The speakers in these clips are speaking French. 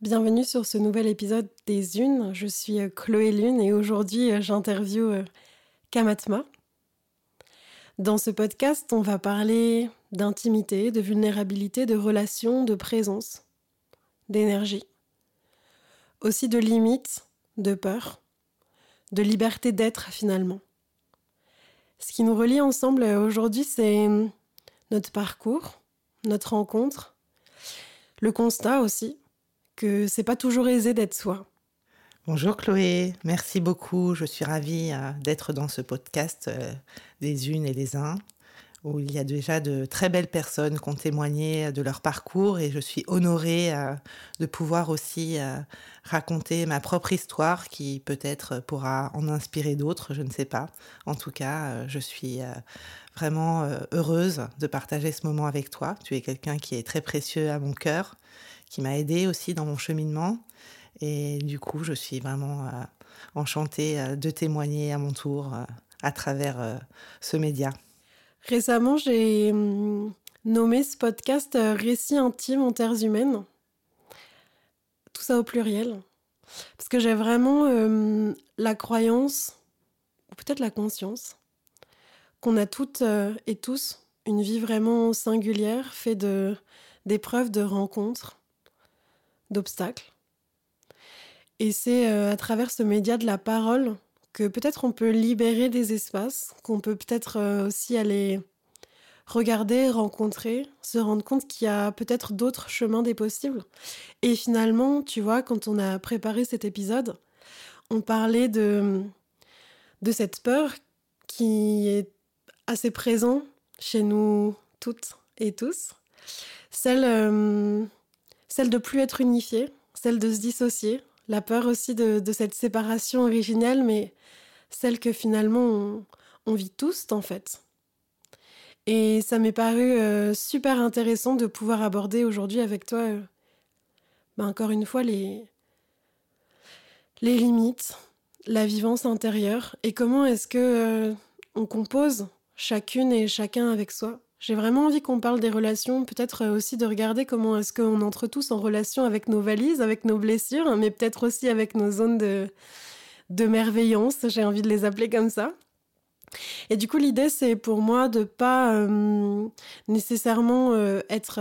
Bienvenue sur ce nouvel épisode des Unes. Je suis euh, Chloé Lune et aujourd'hui euh, j'interviewe euh, Kamatma. Dans ce podcast, on va parler d'intimité, de vulnérabilité, de relations, de présence, d'énergie. Aussi de limites, de peur, de liberté d'être finalement. Ce qui nous relie ensemble aujourd'hui, c'est notre parcours, notre rencontre, le constat aussi que c'est pas toujours aisé d'être soi. Bonjour Chloé, merci beaucoup. Je suis ravie euh, d'être dans ce podcast euh, des unes et des uns où il y a déjà de très belles personnes qui ont témoigné de leur parcours et je suis honorée euh, de pouvoir aussi raconter ma propre histoire qui peut-être pourra en inspirer d'autres, je ne sais pas. En tout cas, je suis vraiment heureuse de partager ce moment avec toi. Tu es quelqu'un qui est très précieux à mon cœur qui m'a aidé aussi dans mon cheminement. Et du coup, je suis vraiment euh, enchantée euh, de témoigner à mon tour euh, à travers ce média. Récemment, j'ai hum, nommé ce podcast Récit intime en terres humaines. Tout ça au pluriel. Parce que j'ai vraiment hum, la croyance, ou peut-être la conscience, qu'on a toutes et tous une vie vraiment singulière, faite d'épreuves, de rencontres, d'obstacles. Et c'est euh, à travers ce média de la parole que peut-être on peut libérer des espaces, qu'on peut peut-être euh, aussi aller regarder, rencontrer, se rendre compte qu'il y a peut-être d'autres chemins des possibles. Et finalement, tu vois, quand on a préparé cet épisode, on parlait de, de cette peur qui est assez présente chez nous toutes et tous. Celle euh, celle de plus être unifié, celle de se dissocier, la peur aussi de, cette séparation originelle, mais celle que finalement on, vit tous en fait. Et ça m'est paru euh, super intéressant de pouvoir aborder aujourd'hui avec toi, euh, ben, encore une fois, les, les limites, la vivance intérieure et comment est-ce que euh, on compose chacune et chacun avec soi. J'ai vraiment envie qu'on parle des relations, peut-être euh, aussi de regarder comment est-ce qu'on entre tous en relation avec nos valises, avec nos blessures, mais peut-être aussi avec nos zones de, de merveillance, j'ai envie de les appeler comme ça. Et du coup, l'idée, c'est pour moi de pas euh, nécessairement euh, être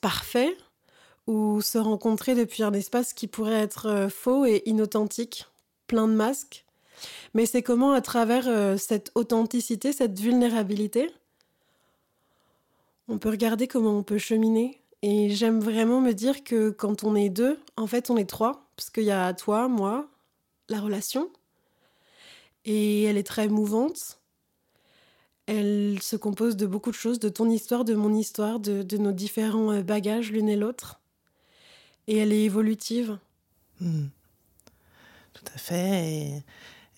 parfait ou se rencontrer depuis un espace qui pourrait être faux et inauthentique, plein de masques. Mais c'est comment, à travers cette authenticité, cette vulnérabilité, on peut regarder comment on peut cheminer. Et j'aime vraiment me dire que quand on est deux, en fait, on est trois, parce qu'il y a toi, moi, la relation. Et elle est très mouvante. Elle se compose de beaucoup de choses, de ton histoire, de mon histoire, de, nos différents euh, bagages l'une et l'autre. Et elle est évolutive. Hmm. Tout à fait.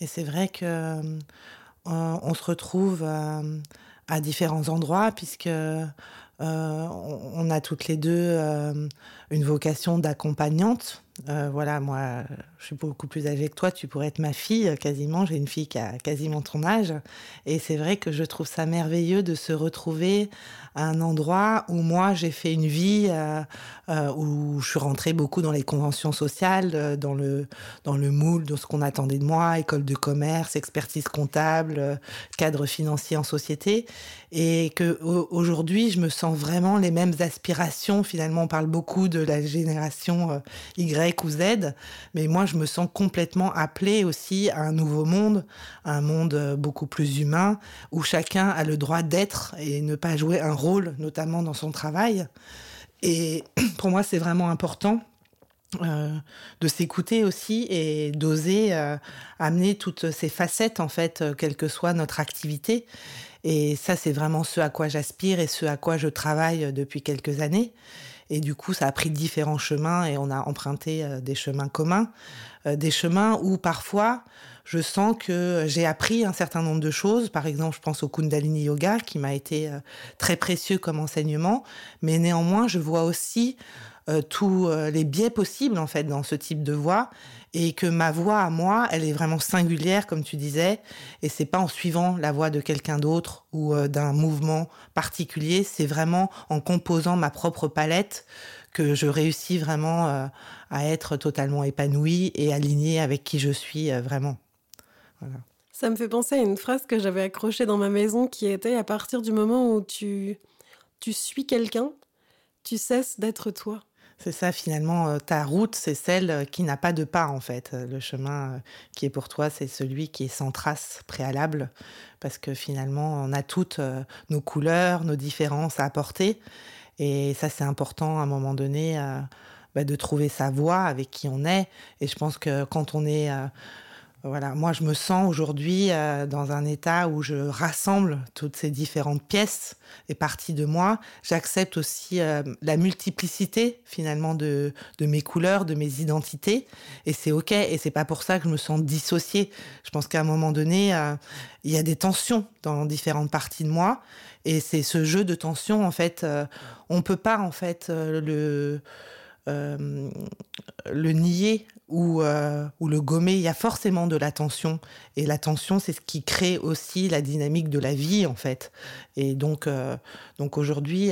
Et, c'est vrai que euh, on se retrouve euh, à différents endroits puisque euh, on a toutes les deux euh, une vocation d'accompagnante. Euh, voilà, moi, je suis beaucoup plus âgée que toi, tu pourrais être ma fille quasiment. J'ai une fille qui a quasiment ton âge. Et c'est vrai que je trouve ça merveilleux de se retrouver à un endroit où moi, j'ai fait une vie euh, euh, où je suis rentrée beaucoup dans les conventions sociales, dans le, dans le moule de ce qu'on attendait de moi, école de commerce, expertise comptable, cadre financier en société. Et que aujourd'hui, je me sens vraiment les mêmes aspirations. Finalement, on parle beaucoup de la génération Y ou Z, mais moi je me sens complètement appelée aussi à un nouveau monde, un monde euh, beaucoup plus humain, où chacun a le droit d'être et ne pas jouer un rôle, notamment dans son travail. Et pour moi c'est vraiment important euh, de s'écouter aussi et d'oser euh, amener toutes ces facettes en fait, quelle que soit notre activité. Et ça, c'est vraiment ce à quoi j'aspire et ce à quoi je travaille depuis quelques années. Et du coup, ça a pris différents chemins et on a emprunté euh, des chemins communs, euh, des chemins où parfois je sens que j'ai appris un certain nombre de choses. Par exemple, je pense au Kundalini Yoga qui m'a été euh, très précieux comme enseignement, mais néanmoins, je vois aussi tous les biais possibles en fait dans ce type de voie et que ma voix à moi, elle est vraiment singulière, comme tu disais, et c'est pas en suivant la voix de quelqu'un d'autre ou euh, d'un mouvement particulier, c'est vraiment en composant ma propre palette que je réussis vraiment euh, à être totalement épanouie et alignée avec qui je suis euh, vraiment. Ça me fait penser à une phrase que j'avais accrochée dans ma maison qui était à partir du moment où tu, tu suis quelqu'un, tu cesses d'être toi. C'est ça, finalement, euh, ta route, c'est celle qui n'a pas de pas, en fait. Le chemin qui est pour toi, c'est celui qui est sans trace préalable, parce que finalement, on a toutes nos couleurs, nos différences à apporter. Et ça, c'est important à un moment donné euh, bah, de trouver sa voie avec qui on est. Et je pense que quand on est... Euh, voilà, moi, je me sens aujourd'hui euh, dans un état où je rassemble toutes ces différentes pièces et parties de moi. J'accepte aussi la multiplicité finalement de, mes couleurs, de mes identités, et c'est ok. Et c'est pas pour ça que je me sens dissociée. Je pense qu'à un moment donné, il y a des tensions dans différentes parties de moi, et c'est ce jeu de tension, en fait, euh, on peut pas, en fait, euh, le, euh, le nier ou, ou le gommer. Il y a forcément de la tension. Et la tension, c'est ce qui crée aussi la dynamique de la vie, en fait. Et donc, donc aujourd'hui,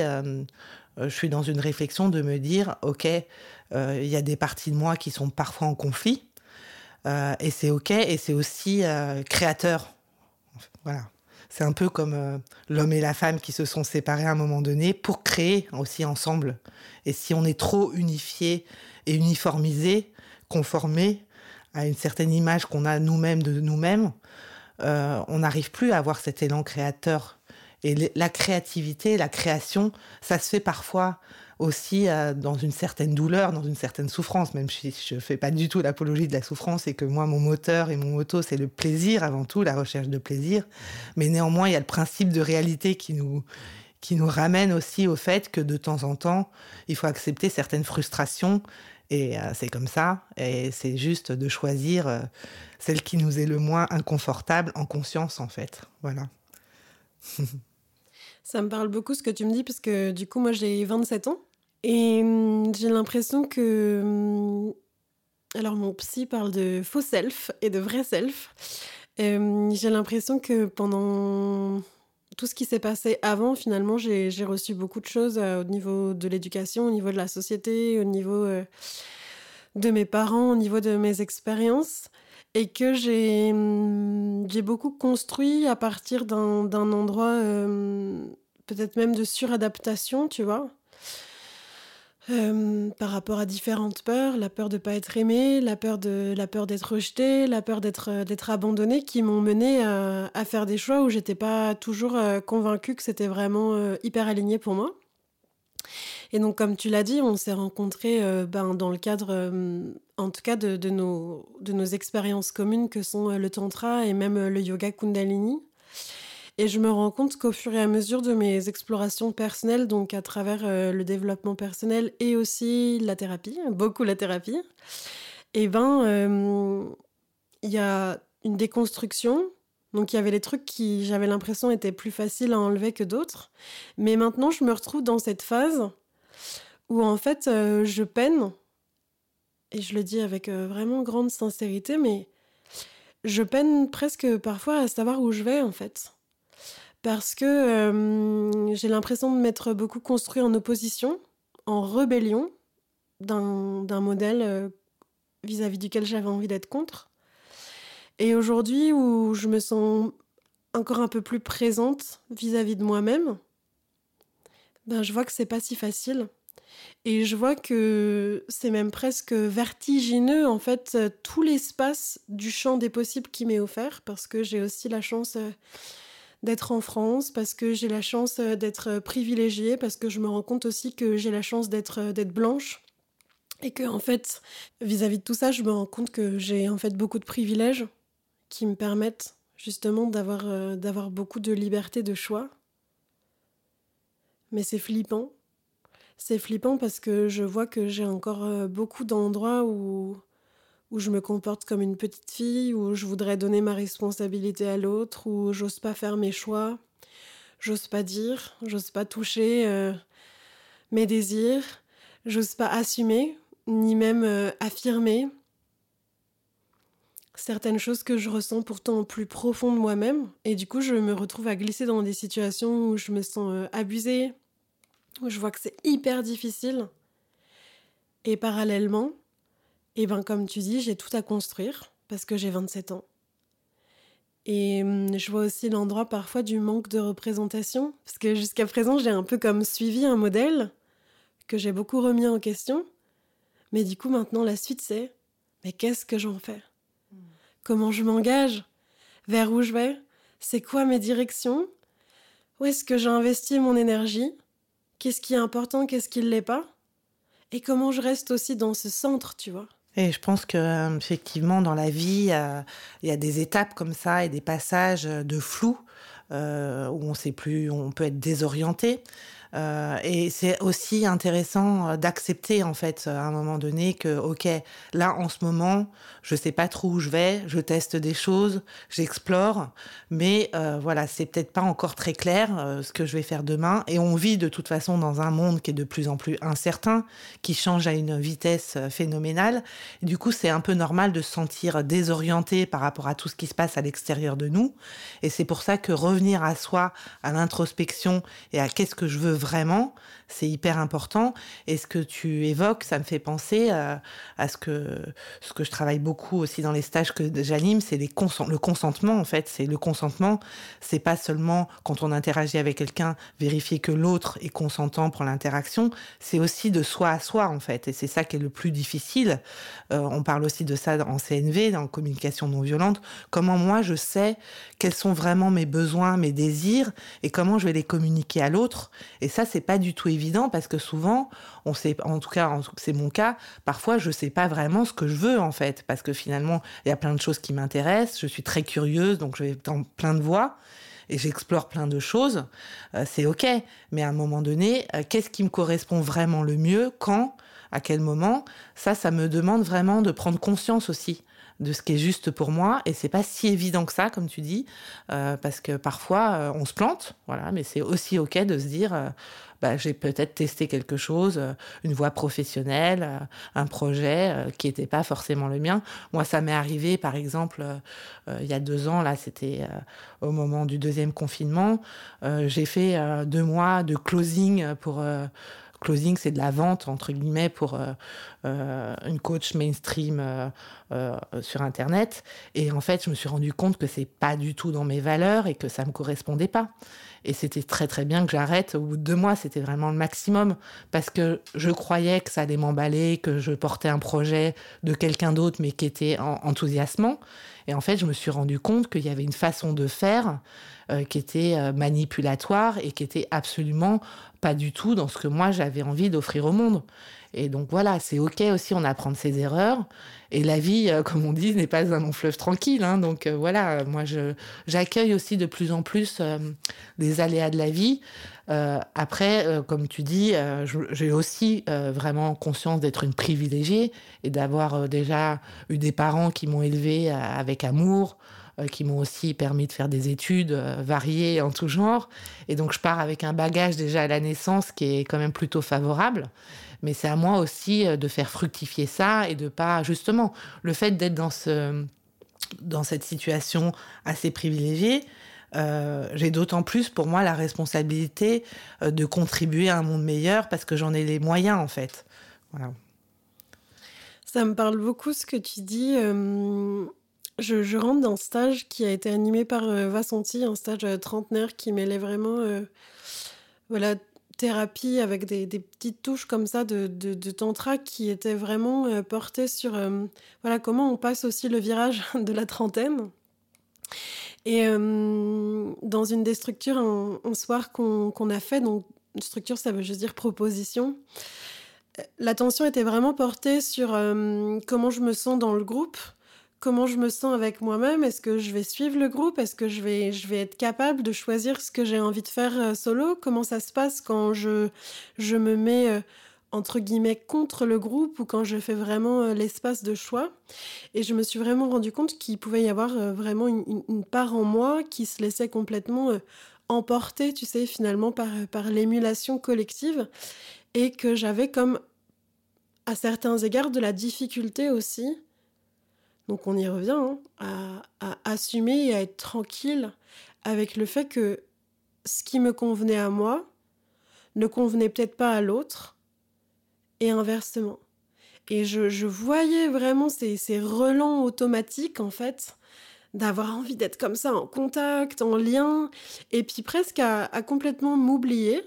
je suis dans une réflexion de me dire, OK, il y a des parties de moi qui sont parfois en conflit. et c'est OK, et c'est aussi créateur. Voilà. C'est un peu comme euh, l'homme et la femme qui se sont séparés à un moment donné pour créer aussi ensemble. Et si on est trop unifié et uniformisé, conformé à une certaine image qu'on a nous-mêmes de nous-mêmes, euh, on n'arrive plus à avoir cet élan créateur. Et la créativité, la création, ça se fait parfois aussi euh, dans une certaine douleur, dans une certaine souffrance, même si je ne fais pas du tout l'apologie de la souffrance et que moi, mon moteur et mon moto, c'est le plaisir avant tout, la recherche de plaisir. Mais néanmoins, il y a le principe de réalité qui nous, qui nous ramène aussi au fait que de temps en temps, il faut accepter certaines frustrations. Et euh, c'est comme ça. Et c'est juste de choisir euh, celle qui nous est le moins inconfortable en conscience, en fait. Voilà. Ça me parle beaucoup ce que tu me dis, parce que du coup, moi j'ai 27 ans. Et hum, j'ai l'impression que. Hum, alors, mon psy parle de faux self et de vrai self. Hum, j'ai l'impression que pendant tout ce qui s'est passé avant, finalement, j'ai reçu beaucoup de choses euh, au niveau de l'éducation, au niveau de la société, au niveau euh, de mes parents, au niveau de mes expériences. Et que j'ai beaucoup construit à partir d'un endroit peut-être même de suradaptation, tu vois. Euh, par rapport à différentes peurs, la peur de ne pas être aimé, la peur de la peur d'être rejeté, la peur d'être euh, d'être abandonné, qui m'ont mené à, faire des choix où j'étais pas toujours euh, convaincue que c'était vraiment hyper aligné pour moi. Et donc, comme tu l'as dit, on s'est rencontrés ben, dans le cadre, en tout cas, de, nos, de nos expériences communes que sont le tantra et même le yoga kundalini. Et je me rends compte qu'au fur et à mesure de mes explorations personnelles, donc à travers euh, le développement personnel et aussi la thérapie, beaucoup la thérapie, et eh ben, euh, il y a une déconstruction. Donc il y avait les trucs qui, j'avais l'impression, étaient plus faciles à enlever que d'autres. Mais maintenant, je me retrouve dans cette phase où en fait, euh, je peine, et je le dis avec vraiment grande sincérité, mais je peine presque parfois à savoir où je vais en fait parce que euh, j'ai l'impression de m'être beaucoup construit en opposition, en rébellion d'un modèle euh, vis-à-vis duquel j'avais envie d'être contre. Et aujourd'hui, où je me sens encore un peu plus présente vis-à-vis de moi-même, ben, je vois que c'est pas si facile. Et je vois que c'est même presque vertigineux, en fait, tout l'espace du champ des possibles qui m'est offert, parce que j'ai aussi la chance euh, d'être en France, parce que j'ai la chance euh, d'être euh, privilégiée, parce que je me rends compte aussi que j'ai la chance d'être euh, d'être blanche. Et que, en fait, vis-à-vis de tout ça, je me rends compte que j'ai en fait beaucoup de privilèges qui me permettent justement d'avoir d'avoir beaucoup de liberté de choix. Mais c'est flippant. C'est flippant parce que je vois que j'ai encore beaucoup d'endroits où où je me comporte comme une petite fille, où je voudrais donner ma responsabilité à l'autre, où j'ose pas faire mes choix, j'ose pas dire, j'ose pas toucher euh, mes désirs, j'ose pas assumer, ni même euh, affirmer certaines choses que je ressens pourtant au plus profond de moi-même. Et du coup, je me retrouve à glisser dans des situations où je me sens euh, abusée, où je vois que c'est hyper difficile Et parallèlement, et ben comme tu dis, j'ai tout à construire parce que j'ai 27 ans. Et hum, je vois aussi l'endroit parfois du manque de représentation, parce que jusqu'à présent, j'ai un peu comme suivi un modèle que j'ai beaucoup remis en question. Mais du coup, maintenant, la suite, c'est mais qu'est-ce que j'en fais? Comment je m'engage? Vers où je vais? C'est quoi mes directions? Où est-ce que j'ai investi mon énergie? Qu'est-ce qui est important? Qu'est-ce qui ne l'est pas? Et comment je reste aussi dans ce centre, tu vois? Et je pense que euh, effectivement dans la vie, il y a des étapes comme ça et des passages de flou euh, où on sait plus, on peut être désorienté. Euh, et c'est aussi intéressant euh, d'accepter en fait à un moment donné que ok là en ce moment je sais pas trop où je vais, je teste des choses, j'explore, mais euh, voilà c'est peut-être pas encore très clair euh, ce que je vais faire demain et on vit de toute façon dans un monde qui est de plus en plus incertain, qui change à une vitesse phénoménale. Du coup c'est un peu normal de se sentir désorienté par rapport à tout ce qui se passe à l'extérieur de nous et c'est pour ça que revenir à soi, à l'introspection et à qu'est-ce que je veux c'est hyper important. Et ce que tu évoques, ça me fait penser à, à ce, que, ce que je travaille beaucoup aussi dans les stages que j'anime, c'est les consent le consentement en fait. C'est le consentement, c'est pas seulement quand on interagit avec quelqu'un, vérifier que l'autre est consentant pour l'interaction, c'est aussi de soi à soi en fait. Et c'est ça qui est le plus difficile. Euh, on parle aussi de ça en CNV, dans communication non violente. Comment moi je sais quels sont vraiment mes besoins, mes désirs et comment je vais les communiquer à l'autre. Et ça, c'est pas du tout évident parce que souvent, on sait, en tout cas, c'est mon cas, parfois je sais pas vraiment ce que je veux en fait parce que finalement, il y a plein de choses qui m'intéressent. Je suis très curieuse, donc je vais dans plein de voies et j'explore plein de choses. Euh, c'est ok, mais à un moment donné, euh, qu'est-ce qui me correspond vraiment le mieux, quand, à quel moment? Ça, ça me demande vraiment de prendre conscience aussi de ce qui est juste pour moi. Et c'est pas si évident que ça comme tu dis euh, parce que parfois euh, on se plante voilà. Mais c'est aussi ok de se dire euh, bah, j'ai peut-être testé quelque chose une voie professionnelle un projet qui n'était pas forcément le mien. Moi ça m'est arrivé par exemple il y a deux ans là c'était au moment du deuxième confinement. J'ai fait deux mois de closing pour closing c'est de la vente entre guillemets pour euh, euh, une coach mainstream euh, sur internet. Et en fait je me suis rendu compte que c'est pas du tout dans mes valeurs et que ça me correspondait pas et c'était très très bien que j'arrête. Au bout de deux mois c'était vraiment le maximum. Parce que je croyais que ça allait m'emballer que je portais un projet de quelqu'un d'autre mais qui était en enthousiasmant. Et en fait je me suis rendu compte qu'il y avait une façon de faire euh, qui était euh, manipulatoire et qui était absolument pas du tout dans ce que moi j'avais envie d'offrir au monde et donc voilà c'est ok aussi on apprend de ses erreurs. Et la vie euh, comme on dit n'est pas un long fleuve tranquille hein, donc euh, voilà moi j'accueille aussi de plus en plus euh, des aléas de la vie. Après comme tu dis j'ai aussi vraiment conscience d'être une privilégiée et d'avoir déjà eu des parents qui m'ont élevé euh, avec amour qui m'ont aussi permis de faire des études variées en tout genre. Et donc je pars avec un bagage déjà à la naissance qui est quand même plutôt favorable mais c'est à moi aussi euh, de faire fructifier ça et de pas justement le fait d'être dans ce dans cette situation assez privilégiée euh, j'ai d'autant plus pour moi la responsabilité euh, de contribuer à un monde meilleur parce que j'en ai les moyens en fait. Ça me parle beaucoup ce que tu dis je, je rentre dans un stage qui a été animé par euh, Vassanti un stage trentenaire qui mêlait vraiment voilà thérapie avec des, petites touches comme ça de, de, tantra qui était vraiment euh, portée sur euh, voilà comment on passe aussi le virage de la trentaine. Et euh, dans une des structures, un, soir qu'on qu a fait, donc structure, ça veut juste dire proposition, l'attention était vraiment portée sur comment je me sens dans le groupe, comment je me sens avec moi-même, est-ce que je vais suivre le groupe, est-ce que je vais, je vais être capable de choisir ce que j'ai envie de faire euh, solo, comment ça se passe quand je, je me mets euh, entre guillemets contre le groupe ou quand je fais vraiment euh, l'espace de choix. Et je me suis vraiment rendu compte qu'il pouvait y avoir vraiment une, part en moi qui se laissait complètement emporter, tu sais, finalement par, par l'émulation collective et que j'avais comme à certains égards de la difficulté aussi donc on y revient hein, à, à assumer et à être tranquille avec le fait que ce qui me convenait à moi ne convenait peut-être pas à l'autre et inversement. Et je, voyais vraiment ces, relents automatiques, en fait, d'avoir envie d'être comme ça, en contact, en lien, et puis presque à, complètement m'oublier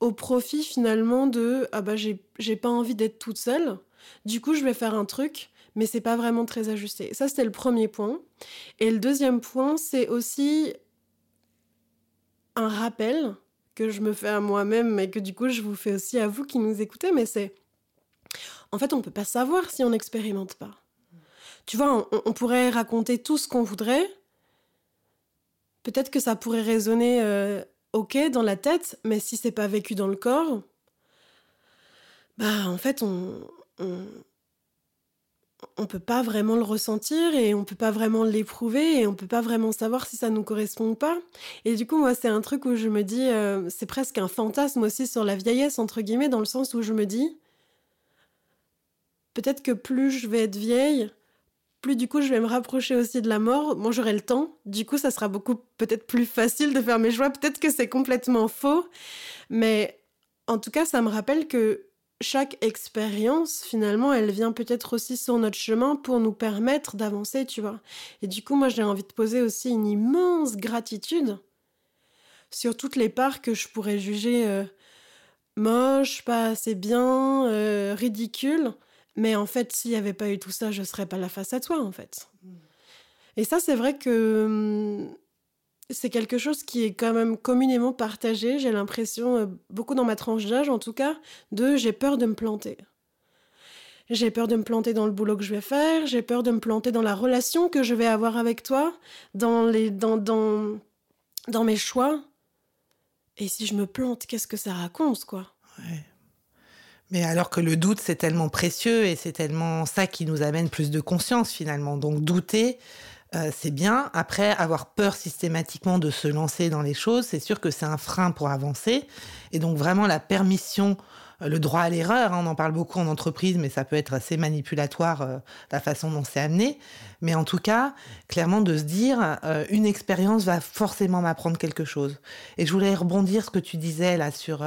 au profit finalement de ah bah j'ai pas envie d'être toute seule, du coup je vais faire un truc, mais c'est pas vraiment très ajusté. Ça c'était le premier point. Et le deuxième point, c'est aussi un rappel que je me fais à moi-même, mais que du coup je vous fais aussi à vous qui nous écoutez, mais c'est en fait on peut pas savoir si on n'expérimente pas. Tu vois, on, pourrait raconter tout ce qu'on voudrait. Peut-être que ça pourrait résonner euh, ok dans la tête, mais si c'est pas vécu dans le corps, bah en fait on, on on peut pas vraiment le ressentir et on peut pas vraiment l'éprouver et on peut pas vraiment savoir si ça nous correspond ou pas. Et du coup, moi, c'est un truc où je me dis, euh, c'est presque un fantasme aussi sur la vieillesse, entre guillemets, dans le sens où je me dis, peut-être que plus je vais être vieille, plus du coup je vais me rapprocher aussi de la mort. Moi j'aurai le temps. Du coup, ça sera beaucoup peut-être plus facile de faire mes choix. Peut-être que c'est complètement faux. Mais en tout cas, ça me rappelle que chaque expérience, finalement, elle vient peut-être aussi sur notre chemin pour nous permettre d'avancer, tu vois. Et du coup, moi, j'ai envie de poser aussi une immense gratitude sur toutes les parts que je pourrais juger euh, moches, pas assez bien, euh, ridicules, mais en fait, s'il n'y avait pas eu tout ça, je serais pas là face à toi, en fait. Et ça, c'est vrai que hum, c'est quelque chose qui est quand même communément partagé, j'ai l'impression, euh, beaucoup dans ma tranche d'âge en tout cas, de j'ai peur de me planter. J'ai peur de me planter dans le boulot que je vais faire, j'ai peur de me planter dans la relation que je vais avoir avec toi, dans, les, dans, dans, dans mes choix. Et si je me plante, qu'est-ce que ça raconte, quoi? Mais alors que le doute, c'est tellement précieux et c'est tellement ça qui nous amène plus de conscience finalement. Donc douter, euh, c'est bien. Après, avoir peur systématiquement de se lancer dans les choses, c'est sûr que c'est un frein pour avancer. Et donc vraiment la permission euh, le droit à l'erreur, hein, on en parle beaucoup en entreprise, mais ça peut être assez manipulatoire euh, la façon dont c'est amené. Mais en tout cas, clairement de se dire, une expérience va forcément m'apprendre quelque chose. Et je voulais rebondir ce que tu disais là sur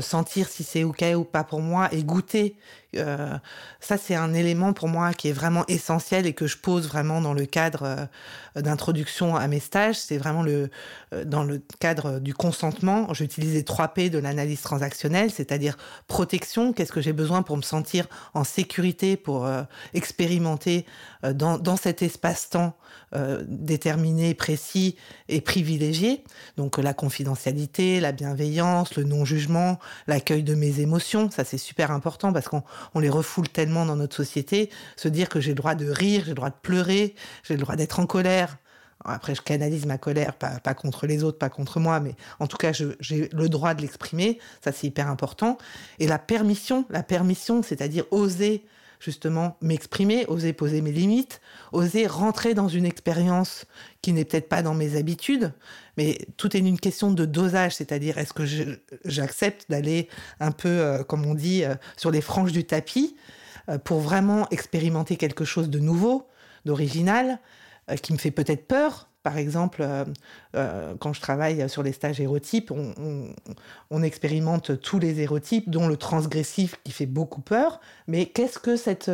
sentir si c'est ok ou pas pour moi et goûter. Ça, c'est un élément pour moi qui est vraiment essentiel et que je pose vraiment dans le cadre d'introduction à mes stages. C'est vraiment le dans le cadre du consentement. J'utilise les 3 P de l'analyse transactionnelle, c'est-à-dire protection, qu'est-ce que j'ai besoin pour me sentir en sécurité, pour euh, expérimenter euh, dans, dans, cet espace-temps euh, déterminé, précis et privilégié. Donc la confidentialité, la bienveillance, le non-jugement, l'accueil de mes émotions, ça c'est super important parce qu'on on les refoule tellement dans notre société. Se dire que j'ai le droit de rire, j'ai le droit de pleurer, j'ai le droit d'être en colère, après, je canalise ma colère, pas, pas, contre les autres, pas contre moi, mais en tout cas, j'ai le droit de l'exprimer. Ça, c'est hyper important. Et la permission, la permission, c'est-à-dire oser justement m'exprimer, oser poser mes limites, oser rentrer dans une expérience qui n'est peut-être pas dans mes habitudes, mais tout est une question de dosage, c'est-à-dire est-ce que j'accepte d'aller un peu, euh, comme on dit, euh, sur les franges du tapis euh, pour vraiment expérimenter quelque chose de nouveau, d'original, qui me fait peut-être peur. Par exemple, euh, euh, quand je travaille sur les stages hérotypes, on, expérimente tous les hérotypes, dont le transgressif qui fait beaucoup peur. Mais qu'est-ce que cette,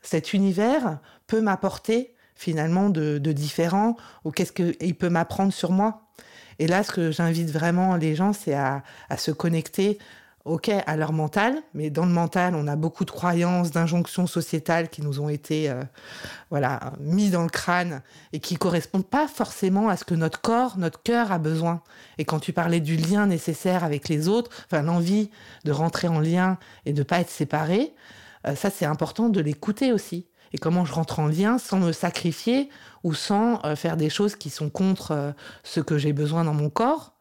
cet univers peut m'apporter finalement de, différent ou qu'est-ce qu'il peut m'apprendre sur moi? Et là, ce que j'invite vraiment les gens, c'est à se connecter ok, à leur mental, mais dans le mental, on a beaucoup de croyances, d'injonctions sociétales qui nous ont été euh, voilà, mis dans le crâne et qui correspondent pas forcément à ce que notre corps, notre cœur a besoin. Et quand tu parlais du lien nécessaire avec les autres, enfin l'envie de rentrer en lien et de pas être séparé, euh, ça c'est important de l'écouter aussi. Et comment je rentre en lien sans me sacrifier ou sans euh, faire des choses qui sont contre ce que j'ai besoin dans mon corps,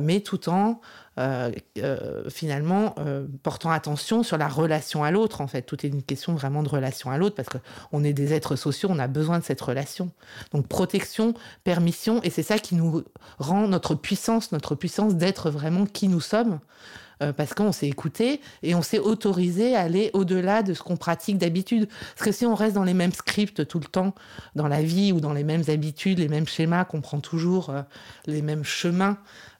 mais tout en euh, euh, finalement euh, portant attention sur la relation à l'autre en fait tout est une question vraiment de relation à l'autre parce que on est des êtres sociaux on a besoin de cette relation donc protection permission et c'est ça qui nous rend notre puissance notre puissance d'être vraiment qui nous sommes parce qu'on s'est écouté et on s'est autorisé à aller au-delà de ce qu'on pratique d'habitude. Parce que si on reste dans les mêmes scripts tout le temps, dans la vie ou dans les mêmes habitudes, les mêmes schémas, qu'on prend toujours les mêmes chemins,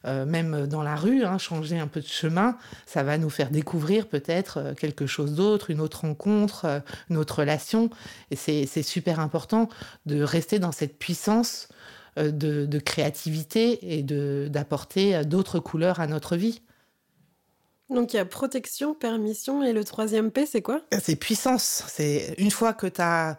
euh, même dans la rue, hein, changer un peu de chemin, ça va nous faire découvrir peut-être euh, quelque chose d'autre, une autre rencontre, euh, une autre relation. Et c'est super important de rester dans cette puissance de, de créativité et d'apporter d'autres couleurs à notre vie. Donc il y a protection, permission et le troisième P, c'est quoi? C'est puissance. C'est une fois que tu as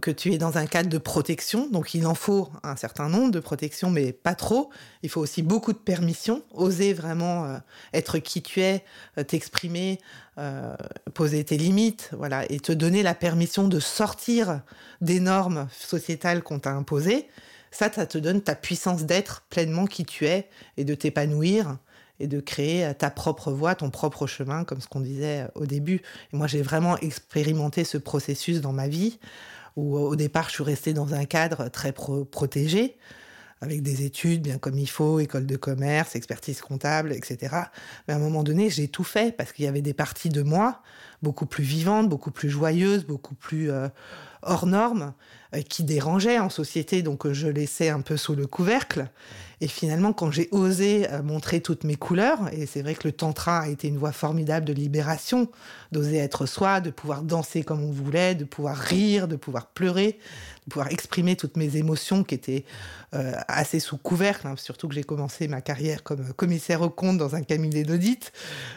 que tu es dans un cadre de protection, donc il en faut un certain nombre de protections, mais pas trop. Il faut aussi beaucoup de permission, oser vraiment euh, être qui tu es, euh, t'exprimer, euh, poser tes limites, voilà, et te donner la permission de sortir des normes sociétales qu'on t'a imposées. Ça, ça te donne ta puissance d'être pleinement qui tu es et de t'épanouir et de créer ta propre voie, ton propre chemin, comme ce qu'on disait au début. Et moi, j'ai vraiment expérimenté ce processus dans ma vie où au départ, je suis restée dans un cadre très protégé, avec des études bien comme il faut, école de commerce, expertise comptable, etc. Mais à un moment donné, j'ai tout fait parce qu'il y avait des parties de moi beaucoup plus vivantes, beaucoup plus joyeuses, beaucoup plus euh, hors normes, euh, qui dérangeaient en société, donc euh, je laissais un peu sous le couvercle. Et finalement, quand j'ai osé montrer toutes mes couleurs, et c'est vrai que le tantra a été une voie formidable de libération, d'oser être soi, de pouvoir danser comme on voulait, de pouvoir rire, de pouvoir pleurer, de pouvoir exprimer toutes mes émotions qui étaient euh, assez sous couvercle, hein, surtout que j'ai commencé ma carrière comme commissaire au compte dans un cabinet d'audit.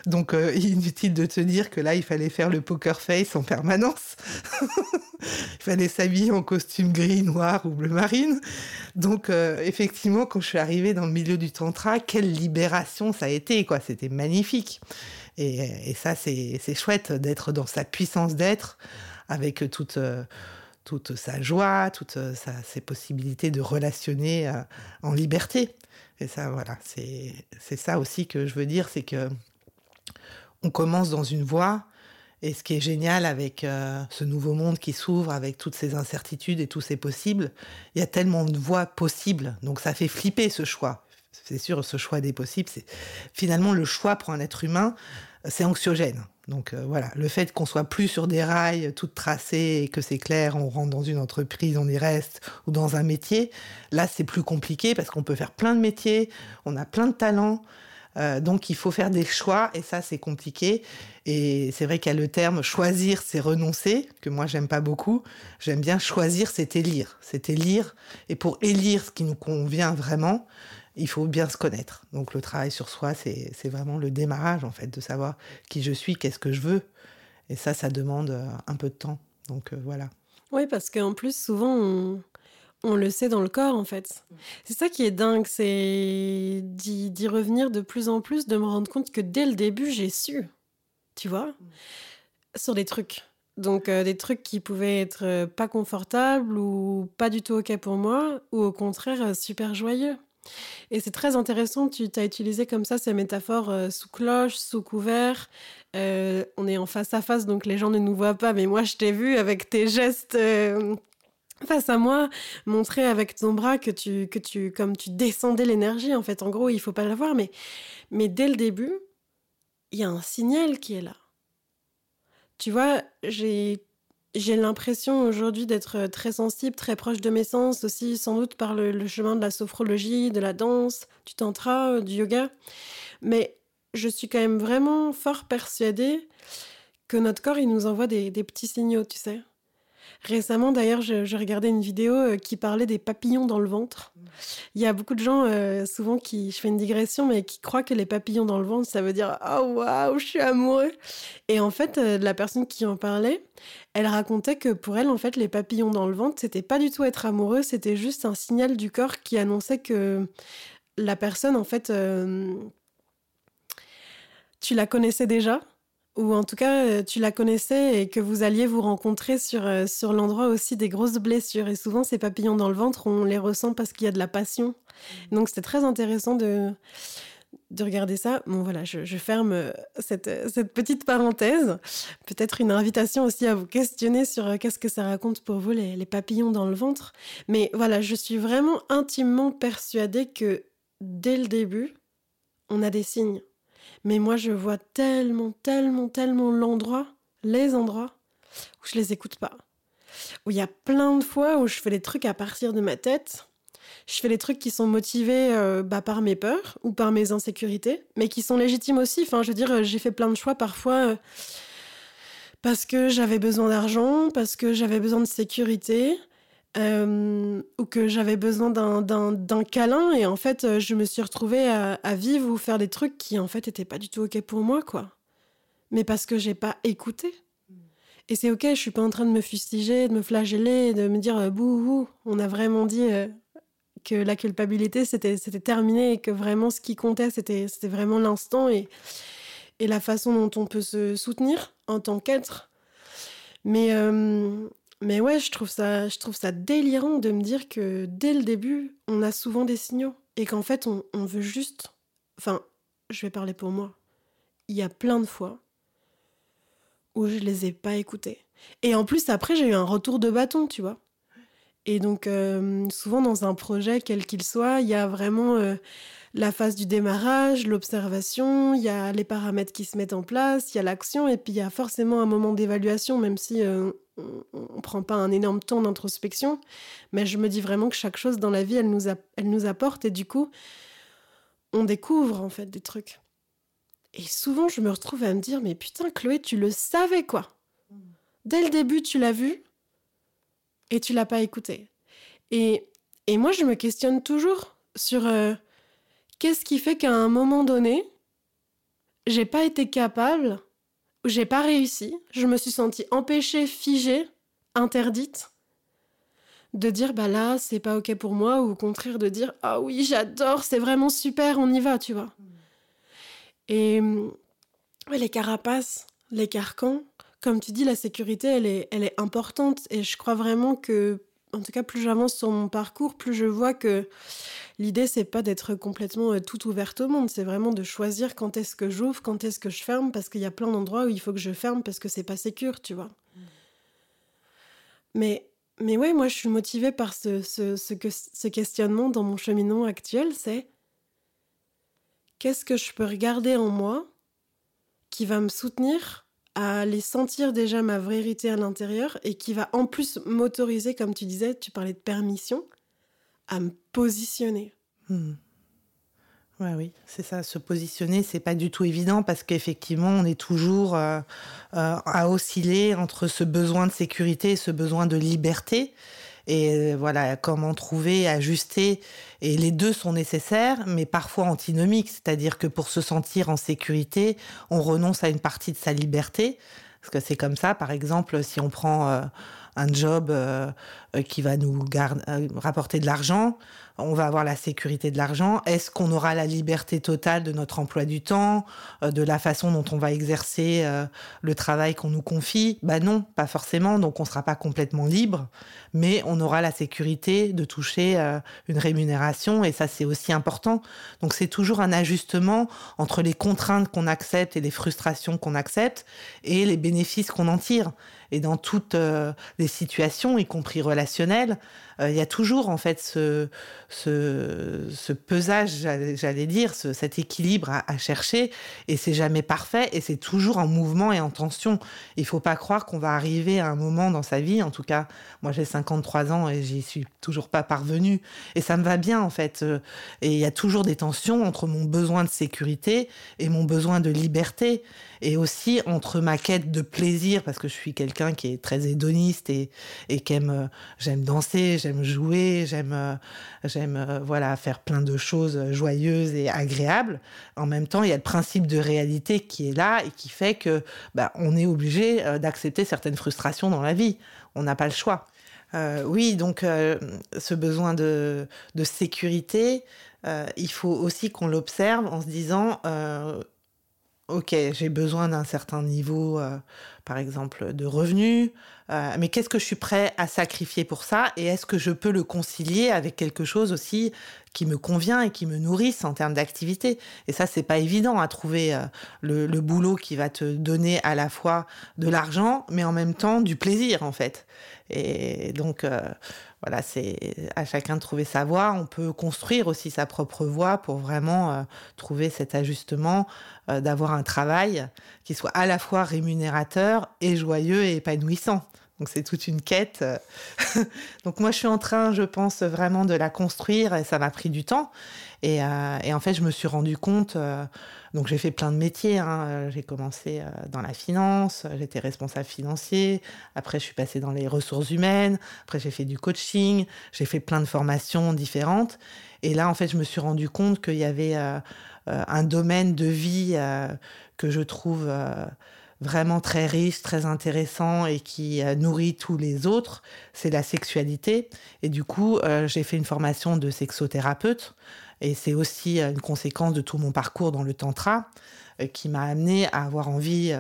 Donc euh, inutile de te dire que là, il fallait faire le poker face en permanence. il fallait s'habiller en costume gris, noir ou bleu marine. Donc euh, effectivement, quand je suis arrivée dans le milieu du tantra, quelle libération ça a été, quoi. C'était magnifique. Et, et ça, c'est chouette d'être dans sa puissance d'être avec toute toute sa joie, toutes ses possibilités de relationner euh, en liberté. Et ça, voilà, c'est ça aussi que je veux dire, c'est que on commence dans une voie, et ce qui est génial avec euh, ce nouveau monde qui s'ouvre, avec toutes ces incertitudes et tous ces possibles, il y a tellement de voies possibles, donc ça fait flipper ce choix. C'est sûr, ce choix des possibles, c'est finalement le choix pour un être humain, c'est anxiogène. Donc euh, voilà, le fait qu'on soit plus sur des rails toutes tracées et que c'est clair, on rentre dans une entreprise, on y reste, ou dans un métier, là c'est plus compliqué parce qu'on peut faire plein de métiers, on a plein de talents, euh, donc il faut faire des choix et ça c'est compliqué. Et c'est vrai qu'il y a le terme choisir, c'est renoncer, que moi j'aime pas beaucoup. J'aime bien choisir, c'est élire, c'est élire. Et pour élire ce qui nous convient vraiment, il faut bien se connaître. Donc le travail sur soi, c'est vraiment le démarrage, en fait, de savoir qui je suis, qu'est-ce que je veux. Et ça, ça demande euh, un peu de temps. Donc euh, voilà. Oui, parce qu'en plus, souvent, le sait dans le corps, en fait. C'est ça qui est dingue, c'est d'y revenir de plus en plus, de me rendre compte que dès le début, j'ai su, tu vois, sur des trucs. Donc euh, des trucs qui pouvaient être pas confortables ou pas du tout OK pour moi, ou au contraire super joyeux. Et c'est très intéressant, tu as utilisé comme ça ces métaphores euh, sous cloche, sous couvert. Euh, on est en face à face, donc les gens ne nous voient pas, mais moi je t'ai vu avec tes gestes euh, face à moi, montrer avec ton bras que tu, que tu, comme tu descendais l'énergie. En fait, en gros, il faut pas la voir, mais, mais dès le début, il y a un signal qui est là. Tu vois, j'ai j'ai l'impression aujourd'hui d'être euh, très sensible, très proche de mes sens, aussi sans doute par le, chemin de la sophrologie, de la danse, du tantra, euh, du yoga. Mais je suis quand même vraiment fort persuadée que notre corps, il nous envoie des petits signaux, tu sais. Récemment, d'ailleurs, je, regardais une vidéo euh, qui parlait des papillons dans le ventre. Il y a beaucoup de gens, euh, souvent, qui, je fais une digression, mais qui croient que les papillons dans le ventre, ça veut dire Oh waouh, je suis amoureux. Et en fait, euh, la personne qui en parlait, elle racontait que pour elle, en fait, les papillons dans le ventre, c'était pas du tout être amoureux, c'était juste un signal du corps qui annonçait que la personne, en fait, tu la connaissais déjà ou en tout cas euh, tu la connaissais et que vous alliez vous rencontrer sur, euh, sur l'endroit aussi des grosses blessures. Et souvent, ces papillons dans le ventre, on les ressent parce qu'il y a de la passion. Mmh. Donc, c'était très intéressant de, de regarder ça. Bon, voilà, je, ferme euh, cette, cette, petite parenthèse. Peut-être une invitation aussi à vous questionner sur qu'est-ce que ça raconte pour vous, les, les papillons dans le ventre. Mais voilà, je suis vraiment intimement persuadée que dès le début, on a des signes. Mais moi, je vois tellement, tellement, tellement l'endroit, les endroits où je les écoute pas. Où il y a plein de fois où je fais des trucs à partir de ma tête. Je fais des trucs qui sont motivés euh, bah, par mes peurs ou par mes insécurités, mais qui sont légitimes aussi. Enfin, je veux dire, j'ai fait plein de choix parfois euh, parce que j'avais besoin d'argent, parce que j'avais besoin de sécurité, euh, ou que j'avais besoin d'un câlin. Et en fait, je me suis retrouvée à, vivre ou faire des trucs qui, en fait, n'étaient pas du tout OK pour moi, quoi. Mais parce que j'ai pas écouté. Et c'est ok, je suis pas en train de me fustiger, de me flageller, de me dire bouh, on a vraiment dit que la culpabilité c'était terminé et que vraiment ce qui comptait c'était vraiment l'instant et, et la façon dont on peut se soutenir en tant qu'être. Mais, euh, mais ouais, je trouve, ça, je trouve ça délirant de me dire que dès le début, on a souvent des signaux et qu'en fait, on, on veut juste. Enfin, je vais parler pour moi. Il y a plein de fois où je les ai pas écoutés. Et en plus, après, j'ai eu un retour de bâton, tu vois. Et donc, euh, souvent dans un projet, quel qu'il soit, il y a vraiment euh, la phase du démarrage, l'observation, il y a les paramètres qui se mettent en place, il y a l'action, et puis il y a forcément un moment d'évaluation, même si euh, on ne prend pas un énorme temps d'introspection. Mais je me dis vraiment que chaque chose dans la vie, elle nous, elle nous apporte, et du coup, on découvre en fait des trucs. Et souvent, je me retrouve à me dire, mais putain, Chloé, tu le savais quoi Dès le début, tu l'as vu, et tu l'as pas écouté. Et, et moi, je me questionne toujours sur euh, qu'est-ce qui fait qu'à un moment donné, j'ai pas été capable, ou j'ai pas réussi, je me suis sentie empêchée, figée, interdite, de dire bah là, c'est pas ok pour moi, ou au contraire de dire ah oui, j'adore, c'est vraiment super, on y va, tu vois. Et les carapaces, les carcans, comme tu dis, la sécurité, elle est, elle est importante. Et je crois vraiment que, en tout cas, plus j'avance sur mon parcours, plus je vois que l'idée, c'est pas d'être complètement euh, tout ouverte au monde. C'est vraiment de choisir quand est-ce que j'ouvre, quand est-ce que je ferme, parce qu'il y a plein d'endroits où il faut que je ferme parce que c'est pas sécure, tu vois. Mm. Mais, mais ouais, moi, je suis motivée par ce, ce, ce, ce questionnement dans mon cheminement actuel. C'est qu'est-ce que je peux regarder en moi qui va me soutenir à aller sentir déjà ma vérité à l'intérieur et qui va en plus m'autoriser, comme tu disais, tu parlais de permission, à me positionner. Hmm. Oui, c'est ça. Se positionner, c'est pas du tout évident parce qu'effectivement, on est toujours euh, euh, à osciller entre ce besoin de sécurité et ce besoin de liberté et euh, voilà comment trouver, ajuster. Et les deux sont nécessaires, mais parfois antinomiques, c'est-à-dire que pour se sentir en sécurité, on renonce à une partie de sa liberté. Parce que c'est comme ça, par exemple, si on prend euh, un job euh, qui va nous rapporter de l'argent, on va avoir la sécurité de l'argent. Est-ce qu'on aura la liberté totale de notre emploi du temps, euh, de la façon dont on va exercer euh, le travail qu'on nous confie? Bah non, pas forcément. Donc on sera pas complètement libre, mais on aura la sécurité de toucher euh, une rémunération et ça c'est aussi important. Donc c'est toujours un ajustement entre les contraintes qu'on accepte et les frustrations qu'on accepte et les bénéfices qu'on en tire. Et dans toutes les situations, y compris relationnelles, relationnel, il y a toujours en fait ce, ce, pesage, j'allais dire, cet équilibre à, chercher. Et c'est jamais parfait et c'est toujours en mouvement et en tension. Il faut pas croire qu'on va arriver à un moment dans sa vie. En tout cas, moi j'ai 53 ans et j'y suis toujours pas parvenue. Et ça me va bien en fait. Et il y a toujours des tensions entre mon besoin de sécurité et mon besoin de liberté et aussi entre ma quête de plaisir, parce que je suis quelqu'un qui est très hédoniste et, et qui aime, euh, j'aime danser, j'aime jouer, j'aime, euh, j'aime, euh, voilà, faire plein de choses joyeuses et agréables. En même temps, il y a le principe de réalité qui est là et qui fait que, bah, on est obligé d'accepter certaines frustrations dans la vie. On n'a pas le choix. oui, donc ce besoin de, de sécurité, il faut aussi qu'on l'observe en se disant ok, j'ai besoin d'un certain niveau, euh, par exemple, de revenus, euh, mais qu'est-ce que je suis prêt à sacrifier pour ça Et est-ce que je peux le concilier avec quelque chose aussi qui me convient et qui me nourrisse en termes d'activité? Et ça, c'est pas évident à trouver euh, le, le, boulot qui va te donner à la fois de l'argent, mais en même temps du plaisir, en fait. Et donc, voilà, c'est à chacun de trouver sa voie. On peut construire aussi sa propre voie pour vraiment euh, trouver cet ajustement, euh, d'avoir un travail qui soit à la fois rémunérateur et joyeux et épanouissant. Donc c'est toute une quête. Donc moi je suis en train, je pense vraiment de la construire et ça m'a pris du temps. Et, euh, en fait je me suis rendu compte. Euh, donc j'ai fait plein de métiers. Hein. J'ai commencé euh, dans la finance, j'étais responsable financier. Après je suis passée dans les ressources humaines. Après j'ai fait du coaching. J'ai fait plein de formations différentes. Et là en fait je me suis rendu compte qu'il y avait un domaine de vie que je trouve vraiment très riche, très intéressant et qui euh, nourrit tous les autres, c'est la sexualité. Et du coup, euh, j'ai fait une formation de sexothérapeute et c'est aussi euh, une conséquence de tout mon parcours dans le tantra qui m'a amené à avoir envie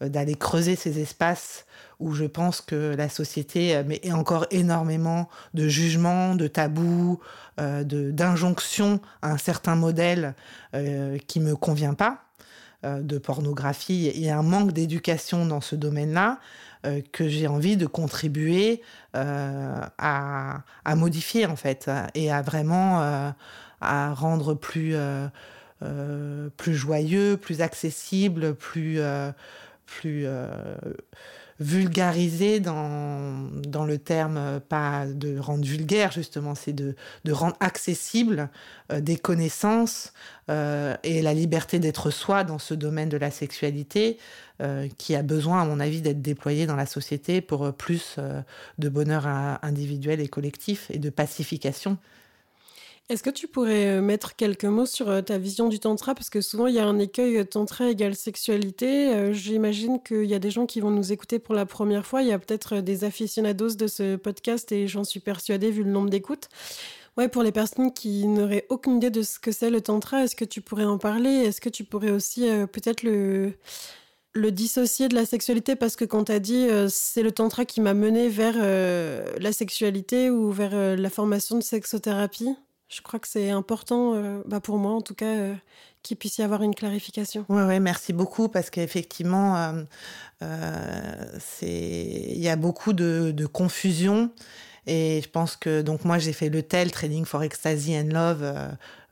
d'aller creuser ces espaces où je pense que la société met encore énormément de jugements, de tabous, d'injonctions à un certain modèle qui me convient pas. Euh, de pornographie et un manque d'éducation dans ce domaine-là euh, que j'ai envie de contribuer euh, à, modifier en fait et à vraiment à rendre plus joyeux, plus accessible, plus vulgariser dans, dans le terme, euh, pas de rendre vulgaire justement, c'est de, de rendre accessible euh, des connaissances euh, et la liberté d'être soi dans ce domaine de la sexualité qui a besoin, à mon avis, d'être déployé dans la société pour plus de bonheur individuel et collectif et de pacification. Est-ce que tu pourrais euh, mettre quelques mots sur euh, ta vision du tantra? Parce que souvent, il y a un écueil euh, tantra égale sexualité. J'imagine qu'il y a des gens qui vont nous écouter pour la première fois. Il y a peut-être des aficionados de ce podcast et j'en suis persuadée vu le nombre d'écoutes. Ouais, pour les personnes qui n'auraient aucune idée de ce que c'est le tantra, est-ce que tu pourrais en parler? Est-ce que tu pourrais aussi peut-être le dissocier de la sexualité? Parce que quand tu as dit c'est le tantra qui m'a mené vers la sexualité ou vers la formation de sexothérapie? Je crois que c'est important, euh, bah pour moi en tout cas, euh, qu'il puisse y avoir une clarification. Oui, ouais, merci beaucoup parce qu'effectivement, euh, euh il y a beaucoup de, confusion. Et je pense que donc moi j'ai fait le TEL Training for Ecstasy and Love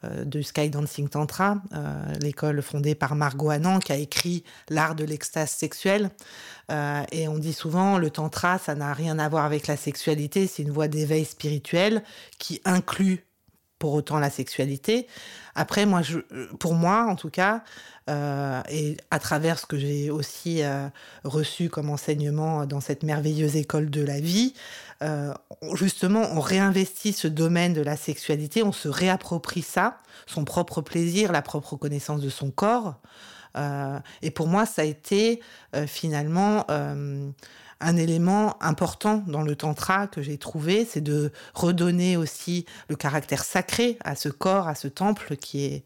de Sky Dancing Tantra, l'école fondée par Margot Anand qui a écrit l'art de l'extase sexuelle. et on dit souvent le tantra ça n'a rien à voir avec la sexualité, c'est une voie d'éveil spirituel qui inclut pour autant la sexualité. Après, moi, je, pour moi, en tout cas, euh, et à travers ce que j'ai aussi euh, reçu comme enseignement dans cette merveilleuse école de la vie, euh, justement, on réinvestit ce domaine de la sexualité, on se réapproprie ça, son propre plaisir, la propre connaissance de son corps. et pour moi, ça a été finalement un élément important dans le tantra que j'ai trouvé, c'est de redonner aussi le caractère sacré à ce corps, à ce temple qui est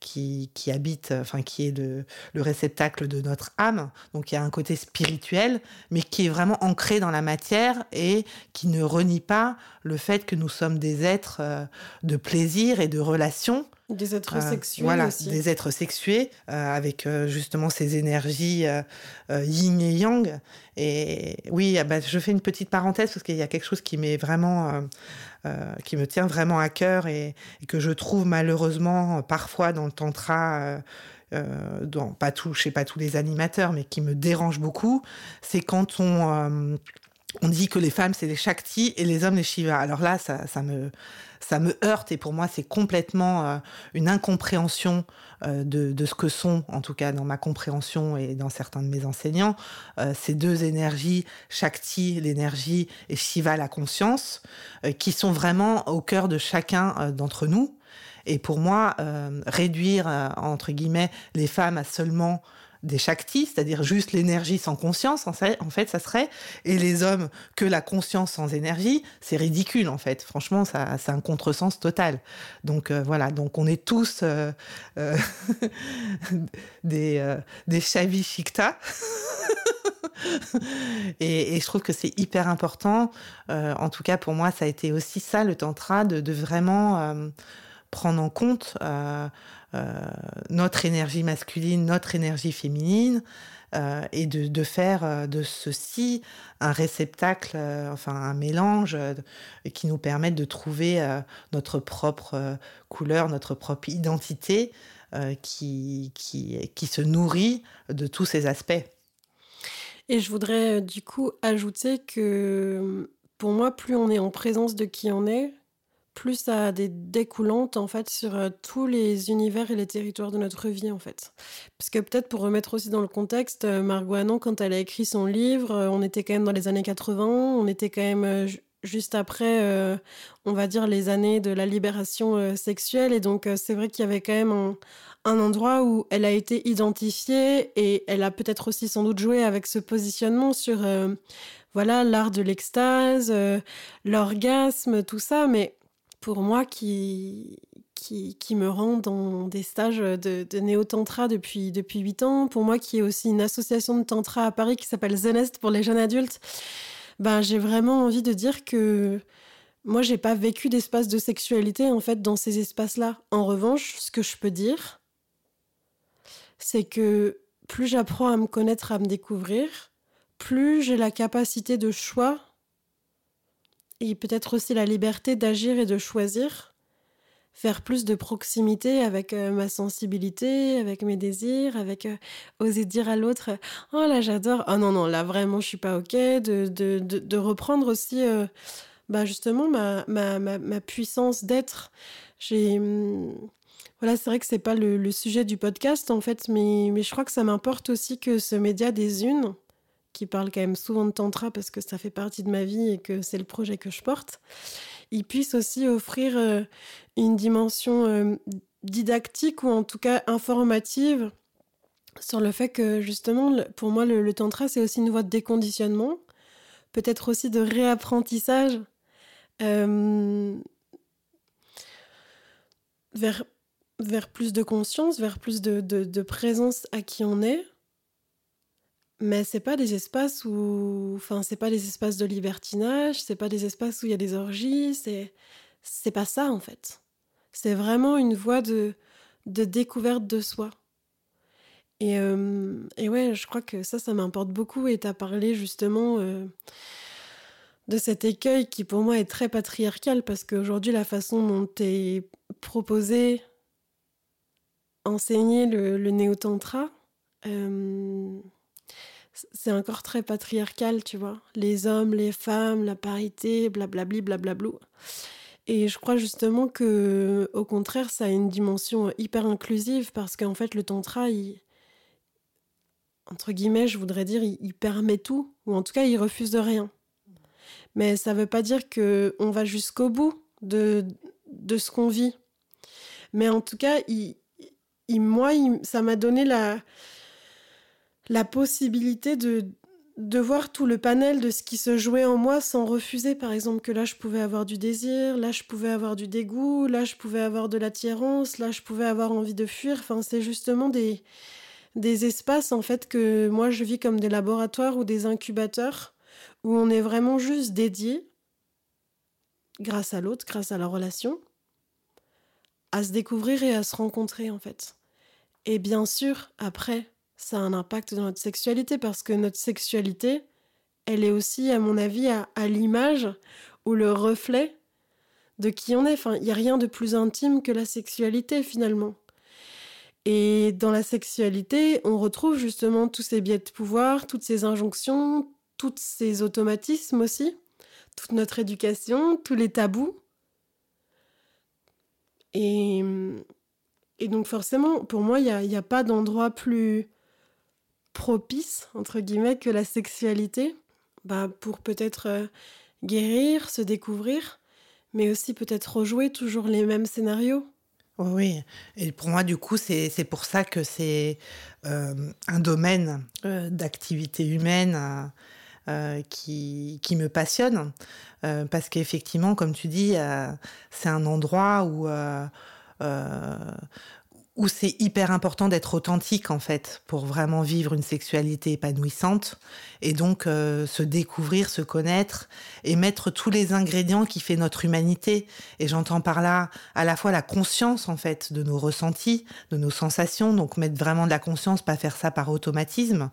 qui, qui habite, enfin qui est le, le réceptacle de notre âme. Donc il y a un côté spirituel, mais qui est vraiment ancré dans la matière et qui ne renie pas le fait que nous sommes des êtres euh, de plaisir et de relation des êtres euh, sexués voilà, aussi. des êtres sexués euh, avec euh, justement ces énergies yin et yang. Et oui, ah bah, je fais une petite parenthèse parce qu'il y a quelque chose qui m'est vraiment, qui me tient vraiment à cœur et, que je trouve malheureusement parfois dans le tantra. dans pas tout, chez pas tous les animateurs, mais qui me dérange beaucoup, c'est quand on on dit que les femmes c'est les Shakti et les hommes les Shiva. Alors là, ça, ça me ça me heurte et pour moi c'est complètement euh, une incompréhension euh, de, de, ce que sont, en tout cas dans ma compréhension et dans certains de mes enseignants, euh, ces deux énergies, Shakti l'énergie et Shiva la conscience, qui sont vraiment au cœur de chacun d'entre nous. Et pour moi, réduire entre guillemets les femmes à seulement des Shakti, c'est-à-dire juste l'énergie sans conscience, en fait, ça serait, et les hommes que la conscience sans énergie, c'est ridicule, en fait. Franchement, ça, c'est un contresens total. Donc euh, voilà, donc on est tous euh, euh, des, des et, je trouve que c'est hyper important. En tout cas, pour moi, ça a été aussi ça, le tantra, de, vraiment prendre en compte notre énergie masculine, notre énergie féminine, euh, et de, de, faire euh, de ceci un réceptacle, enfin un mélange qui nous permette de trouver notre propre couleur, notre propre identité qui, qui, qui se nourrit de tous ces aspects. Et je voudrais du coup ajouter que pour moi, plus on est en présence de qui on est, plus a des découlantes en fait sur euh, tous les univers et les territoires de notre vie en fait. Parce que peut-être pour remettre aussi dans le contexte, euh, Margot Anon, quand elle a écrit son livre, euh, on était quand même dans les années 80, on était quand même juste après, on va dire, les années de la libération sexuelle. Et donc c'est vrai qu'il y avait quand même un, un endroit où elle a été identifiée et elle a peut-être aussi sans doute joué avec ce positionnement sur voilà l'art de l'extase, l'orgasme, tout ça. Mais pour moi qui, qui, me rend dans des stages de, de néo-tantra depuis, depuis 8 ans, pour moi qui est aussi une association de tantra à Paris qui s'appelle Zenest pour les jeunes adultes, ben, j'ai vraiment envie de dire que moi, j'ai pas vécu d'espace de sexualité en fait dans ces espaces-là. En revanche, ce que je peux dire, c'est que plus j'apprends à me connaître, à me découvrir, plus j'ai la capacité de choix et peut-être aussi la liberté d'agir et de choisir, faire plus de proximité avec euh, ma sensibilité, avec mes désirs, avec euh, oser dire à l'autre Oh là j'adore, oh non non là vraiment je suis pas ok, de, de, de, reprendre aussi euh, bah, justement ma, ma, ma, ma puissance d'être. J'ai. Hum, voilà, c'est vrai que c'est pas le, le, sujet du podcast en fait, mais, mais je crois que ça m'importe aussi que ce média des unes qui parle quand même souvent de tantra parce que ça fait partie de ma vie et que c'est le projet que je porte, il puisse aussi offrir euh, une dimension euh, didactique ou en tout cas informative sur le fait que justement, pour moi, le, tantra, c'est aussi une voie de déconditionnement, peut-être aussi de réapprentissage euh, vers, vers plus de conscience, vers plus de, de, de présence à qui on est mais c'est pas des espaces où. Enfin, c'est pas des espaces de libertinage, c'est pas des espaces où il y a des orgies, c'est. C'est pas ça en fait. C'est vraiment une voie de, de découverte de soi. Et, euh, et ouais, je crois que ça, ça m'importe beaucoup. Et tu as parlé justement euh, de cet écueil qui pour moi est très patriarcal parce qu'aujourd'hui, la façon dont est proposé enseigner le, le néo-tantra, euh, c'est encore très patriarcal, tu vois. Les hommes, les femmes, la parité, blablabli, blablablou. Et je crois justement que, au contraire, ça a une dimension hyper inclusive parce qu'en fait, le tantra, entre guillemets, je voudrais dire, il, permet tout, ou en tout cas, il refuse de rien. Mais ça ne veut pas dire que on va jusqu'au bout de, de ce qu'on vit. Mais en tout cas, il, moi, ça m'a donné la, la possibilité de, de voir tout le panel de ce qui se jouait en moi sans refuser, par exemple, que là je pouvais avoir du désir, là je pouvais avoir du dégoût, là je pouvais avoir de l'attirance, là je pouvais avoir envie de fuir. Enfin, c'est justement des, des espaces en fait que moi je vis comme des laboratoires ou des incubateurs où on est vraiment juste dédié, grâce à l'autre, grâce à la relation, à se découvrir et à se rencontrer en fait. Et bien sûr, après, ça a un impact dans notre sexualité parce que notre sexualité, elle est aussi, à mon avis, à, l'image ou le reflet de qui on est. Enfin, il n'y a rien de plus intime que la sexualité finalement. Et dans la sexualité, on retrouve justement tous ces biais de pouvoir, toutes ces injonctions, tous ces automatismes aussi, toute notre éducation, tous les tabous. Et, donc forcément, pour moi, il n'y a, pas d'endroit plus propice, entre guillemets, que la sexualité, bah, pour peut-être euh, guérir, se découvrir, mais aussi peut-être rejouer toujours les mêmes scénarios. Oui, et pour moi, du coup, c'est pour ça que c'est euh, un domaine euh, d'activité humaine qui, qui, me passionne, parce qu'effectivement, comme tu dis, c'est un endroit où où c'est hyper important d'être authentique en fait pour vraiment vivre une sexualité épanouissante et donc euh, se découvrir, se connaître et mettre tous les ingrédients qui fait notre humanité. Et j'entends par là à la fois la conscience en fait de nos ressentis, de nos sensations donc mettre vraiment de la conscience pas faire ça par automatisme,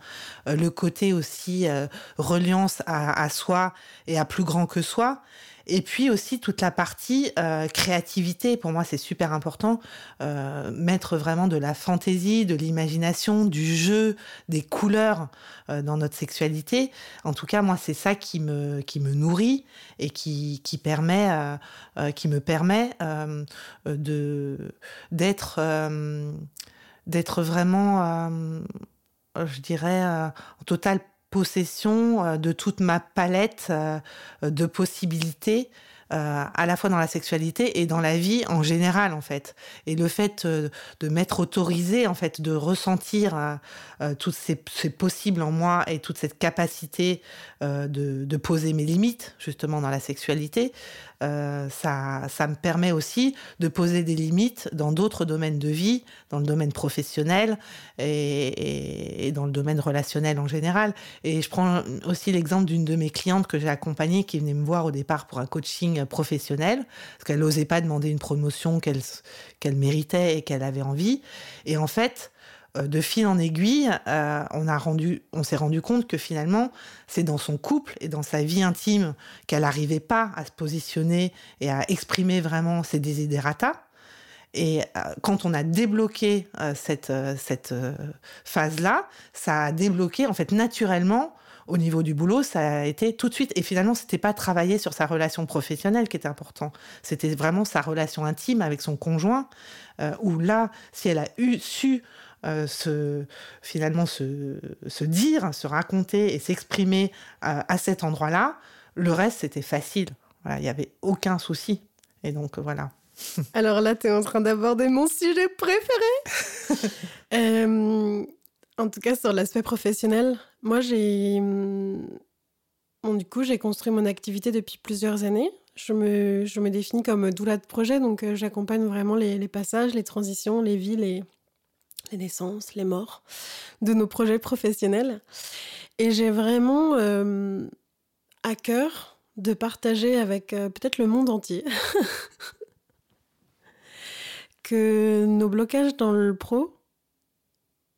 euh, le côté aussi euh, reliance à, à soi et à plus grand que soi Et puis aussi toute la partie euh, créativité, pour moi c'est super important, euh, mettre vraiment de la fantaisie, de l'imagination, du jeu, des couleurs euh, dans notre sexualité. En tout cas, moi c'est ça qui me, qui me nourrit et qui, qui, permet, qui me permet de, d'être, d'être vraiment, je dirais, en totale possession euh, de toute ma palette euh, de possibilités euh, à la fois dans la sexualité et dans la vie en général en fait. Et le fait de m'être autorisé en fait de ressentir tout ces, possibles en moi et toute cette capacité de, de, poser mes limites justement dans la sexualité, euh, ça, ça me permet aussi de poser des limites dans d'autres domaines de vie, dans le domaine professionnel et, dans le domaine relationnel en général. Et je prends aussi l'exemple d'une de mes clientes que j'ai accompagnée qui venait me voir au départ pour un coaching professionnel, parce qu'elle n'osait pas demander une promotion qu'elle méritait et qu'elle avait envie. Et en fait, de fil en aiguille, euh, on a rendu, on s'est rendu compte que finalement, c'est dans son couple et dans sa vie intime qu'elle n'arrivait pas à se positionner et à exprimer vraiment ses desiderata. Et euh, quand on a débloqué cette, cette phase-là, ça a débloqué en fait naturellement au niveau du boulot, ça a été tout de suite. Et finalement, c'était pas travailler sur sa relation professionnelle qui était important. C'était vraiment sa relation intime avec son conjoint, où là, si elle a eu su euh, se, finalement se, se, dire, se raconter et s'exprimer euh, à cet endroit-là. Le reste, c'était facile. Il n'y avait aucun souci. Et donc, voilà. Alors là, tu es en train d'aborder mon sujet préféré. Euh, en tout cas, sur l'aspect professionnel, moi, j'ai. Bon, du coup, j'ai construit mon activité depuis plusieurs années. Je me, je me définis comme doula de projet, donc j'accompagne vraiment les, les, passages, les transitions, les vies, les, les naissances, les morts, de nos projets professionnels. Et j'ai vraiment euh, à cœur de partager avec euh, peut-être le monde entier que nos blocages dans le pro,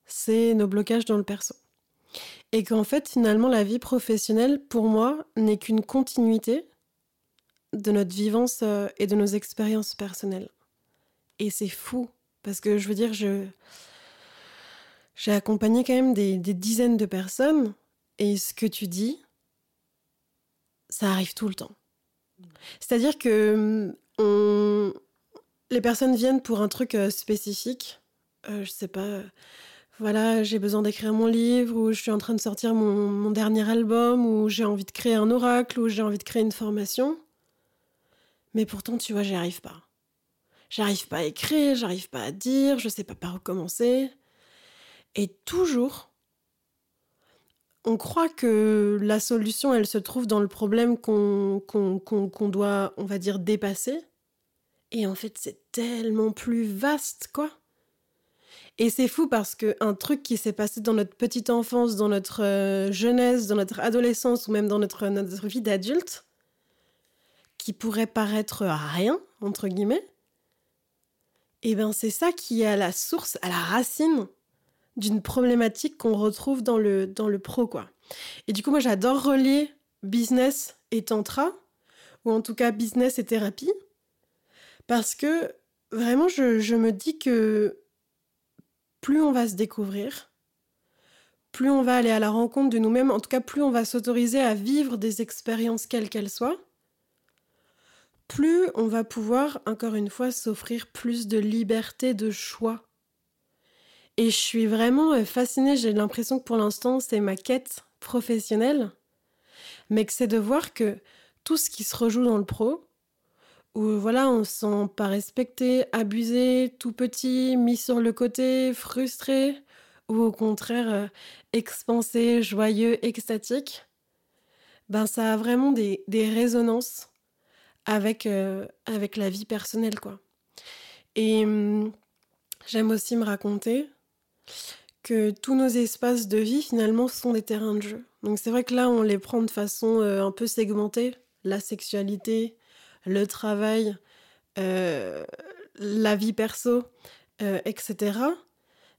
c'est nos blocages dans le perso. Et qu'en fait, finalement, la vie professionnelle, pour moi, n'est qu'une continuité de notre vivance euh, et de nos expériences personnelles. Et c'est fou, parce que je veux dire, je, j'ai accompagné quand même des, dizaines de personnes et ce que tu dis, ça arrive tout le temps. C'est-à-dire que hum, les personnes viennent pour un truc euh, spécifique. Euh, je sais pas, voilà, j'ai besoin d'écrire mon livre, ou je suis en train de sortir mon, mon dernier album, ou j'ai envie de créer un oracle, ou j'ai envie de créer une formation. Mais pourtant, tu vois, j'y arrive pas. J'arrive pas à écrire, j'arrive pas à dire, je sais pas par où commencer. Et toujours, on croit que la solution, elle se trouve dans le problème qu'on doit, on va dire, dépasser. Et en fait, c'est tellement plus vaste, quoi. Et c'est fou parce qu'un truc qui s'est passé dans notre petite enfance, dans notre euh, jeunesse, dans notre adolescence ou même dans notre, notre vie d'adulte, qui pourrait paraître rien, entre guillemets, et eh bien c'est ça qui est à la source, à la racine d'une problématique qu'on retrouve dans le, dans le pro, quoi. Et du coup, moi, j'adore relier business et tantra, ou en tout cas business et thérapie, parce que vraiment, je, je me dis que plus on va se découvrir, plus on va aller à la rencontre de nous-mêmes, en tout cas, plus on va s'autoriser à vivre des expériences quelles qu'elles soient, plus on va pouvoir, encore une fois, s'offrir plus de liberté de choix et je suis vraiment euh, fascinée, j'ai l'impression que pour l'instant c'est ma quête professionnelle, mais que c'est de voir que tout ce qui se rejoue dans le pro, où voilà, on se sent pas respecté, abusé, tout petit, mis sur le côté, frustré, ou au contraire euh, expansé, joyeux, extatique, ben ça a vraiment des, des résonances avec, euh, avec la vie personnelle, quoi. Et hum, j'aime aussi me raconter que tous nos espaces de vie finalement sont des terrains de jeu. Donc c'est vrai que là on les prend de façon euh, un peu segmentée, la sexualité, le travail, euh, la vie perso, euh, etc.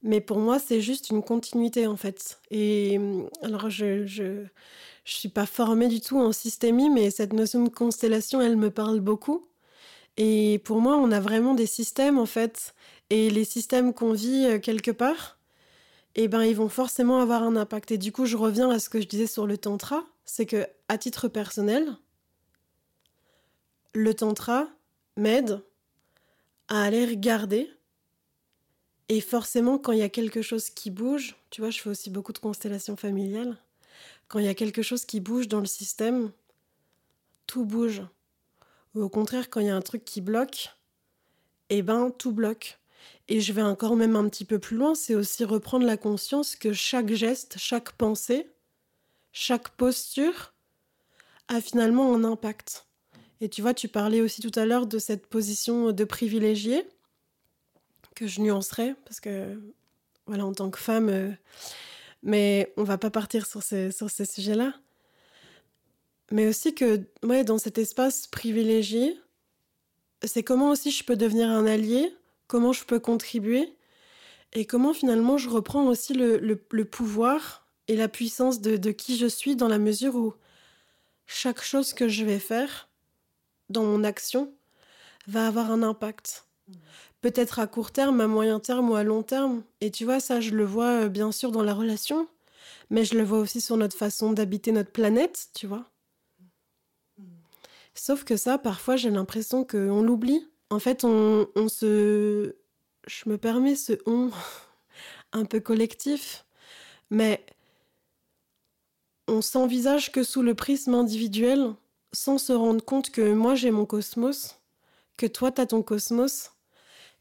Mais pour moi, c'est juste une continuité en fait. Et alors, je, je, je suis pas formée du tout en systémie, mais cette notion de constellation, elle me parle beaucoup. Et pour moi, on a vraiment des systèmes en fait. Et les systèmes qu'on vit quelque part, eh ben, ils vont forcément avoir un impact. Et du coup, je reviens à ce que je disais sur le tantra, c'est que à titre personnel, le tantra m'aide à aller regarder. Et forcément, quand il y a quelque chose qui bouge, tu vois, je fais aussi beaucoup de constellations familiales. Quand il y a quelque chose qui bouge dans le système, tout bouge. Ou au contraire, quand il y a un truc qui bloque, eh ben, tout bloque. Et je vais encore même un petit peu plus loin, c'est aussi reprendre la conscience que chaque geste, chaque pensée, chaque posture a finalement un impact. Et tu vois, tu parlais aussi tout à l'heure de cette position de privilégié, que je nuancerais, parce que, voilà, en tant que femme, euh, mais on va pas partir sur ces, sur ces sujets-là. Mais aussi que, ouais, dans cet espace privilégié, c'est comment aussi je peux devenir un allié, comment je peux contribuer, et comment finalement je reprends aussi le, le, pouvoir et la puissance de, de qui je suis dans la mesure où chaque chose que je vais faire dans mon action va avoir un impact. Peut-être à court terme, à moyen terme ou à long terme. Et tu vois, ça, je le vois euh, bien sûr dans la relation, mais je le vois aussi sur notre façon d'habiter notre planète, tu vois. Sauf que ça, parfois, j'ai l'impression qu'on l'oublie. En fait, on, se... Je me permets ce on un peu collectif, mais on s'envisage que sous le prisme individuel, sans se rendre compte que moi j'ai mon cosmos, que toi t'as ton cosmos,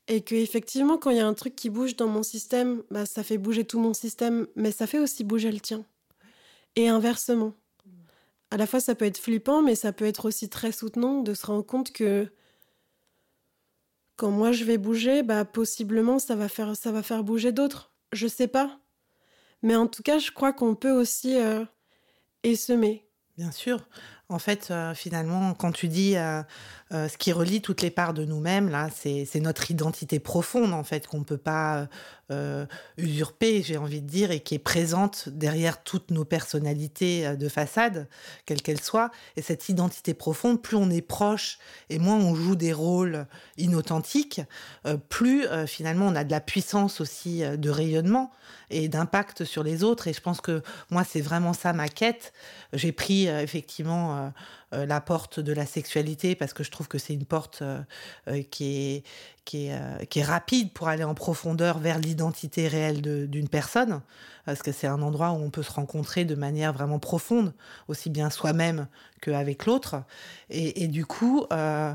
et que effectivement quand il y a un truc qui bouge dans mon système, bah, ça fait bouger tout mon système, mais ça fait aussi bouger le tien. Et inversement. À la fois ça peut être flippant, mais ça peut être aussi très soutenant de se rendre compte que quand moi je vais bouger, bah possiblement ça va faire ça va faire bouger d'autres. Je sais pas. Mais en tout cas, je crois qu'on peut aussi euh. Bien sûr. En fait, euh, finalement, quand tu dis euh, euh, ce qui relie toutes les parts de nous-mêmes, là, c'est notre identité profonde, en fait, qu'on ne peut pas usurper, j'ai envie de dire, et qui est présente derrière toutes nos personnalités de façade, quelles qu'elles soient. Et cette identité profonde, plus on est proche et moins on joue des rôles inauthentiques, plus finalement on a de la puissance aussi de rayonnement et d'impact sur les autres. Et je pense que moi, c'est vraiment ça ma quête. J'ai pris effectivement euh, euh, la porte de la sexualité parce que je trouve que c'est une porte euh, qui est qui est, qui est rapide pour aller en profondeur vers l'identité réelle d'une personne, parce que c'est un endroit où on peut se rencontrer de manière vraiment profonde, aussi bien soi-même qu'avec l'autre. Et, du coup, euh,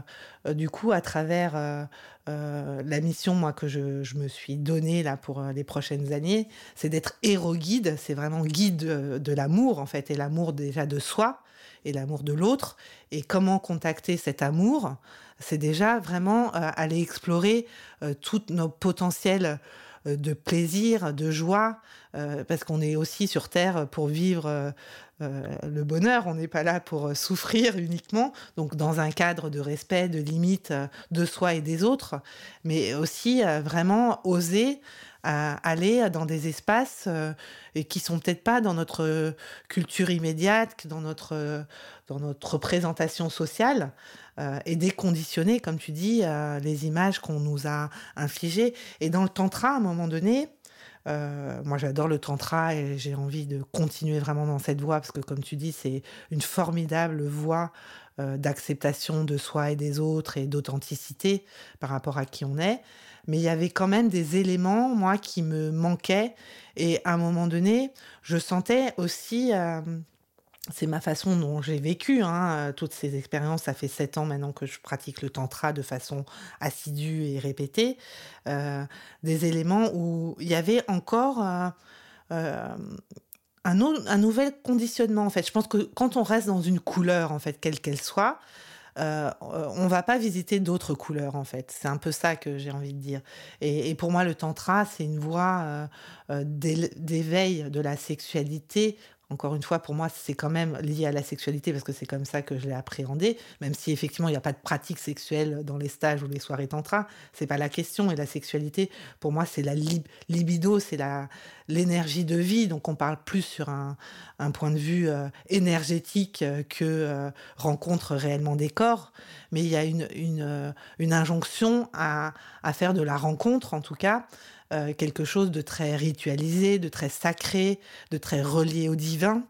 du coup, à travers euh, euh, la mission moi que je, je, me suis donnée là pour les prochaines années, c'est d'être héros guide. C'est vraiment guide de, de l'amour en fait, et l'amour déjà de soi et l'amour de l'autre, et comment contacter cet amour, c'est déjà vraiment euh, aller explorer euh, toutes nos potentiels euh, de plaisir, de joie, parce qu'on est aussi sur Terre pour vivre le bonheur, on n'est pas là pour souffrir uniquement, donc dans un cadre de respect, de limite de soi et des autres, mais aussi vraiment oser à aller dans des espaces euh, et qui sont peut-être pas dans notre culture immédiate, dans notre, dans notre représentation sociale, euh, et déconditionner, comme tu dis, euh, les images qu'on nous a infligées. Et dans le tantra, à un moment donné, euh, moi, j'adore le tantra et j'ai envie de continuer vraiment dans cette voie parce que, comme tu dis, c'est une formidable voie euh, d'acceptation de soi et des autres et d'authenticité par rapport à qui on est mais il y avait quand même des éléments, moi, qui me manquaient. Et à un moment donné, je sentais aussi, euh, c'est ma façon dont j'ai vécu hein, toutes ces expériences. Ça fait sept ans maintenant que je pratique le tantra de façon assidue et répétée. Euh, des éléments où il y avait encore euh, euh, un, nouvel conditionnement. En fait, je pense que quand on reste dans une couleur, en fait, quelle qu'elle soit, euh, on va pas visiter d'autres couleurs en fait. C'est un peu ça que j'ai envie de dire. Et, pour moi, le tantra, c'est une voie euh, euh, d'éveil de la sexualité encore une fois, pour moi, c'est quand même lié à la sexualité parce que c'est comme ça que je l'ai appréhendé, même si effectivement il n'y a pas de pratique sexuelle dans les stages ou les soirées tantra, c'est pas la question. Et la sexualité, pour moi, c'est la libido, c'est la l'énergie de vie. Donc on parle plus sur un, point de vue euh, énergétique euh, que euh, rencontre réellement des corps. Mais il y a une, une, une injonction à, à faire de la rencontre, en tout cas, euh, quelque chose de très ritualisé, de très sacré, de très relié au divin,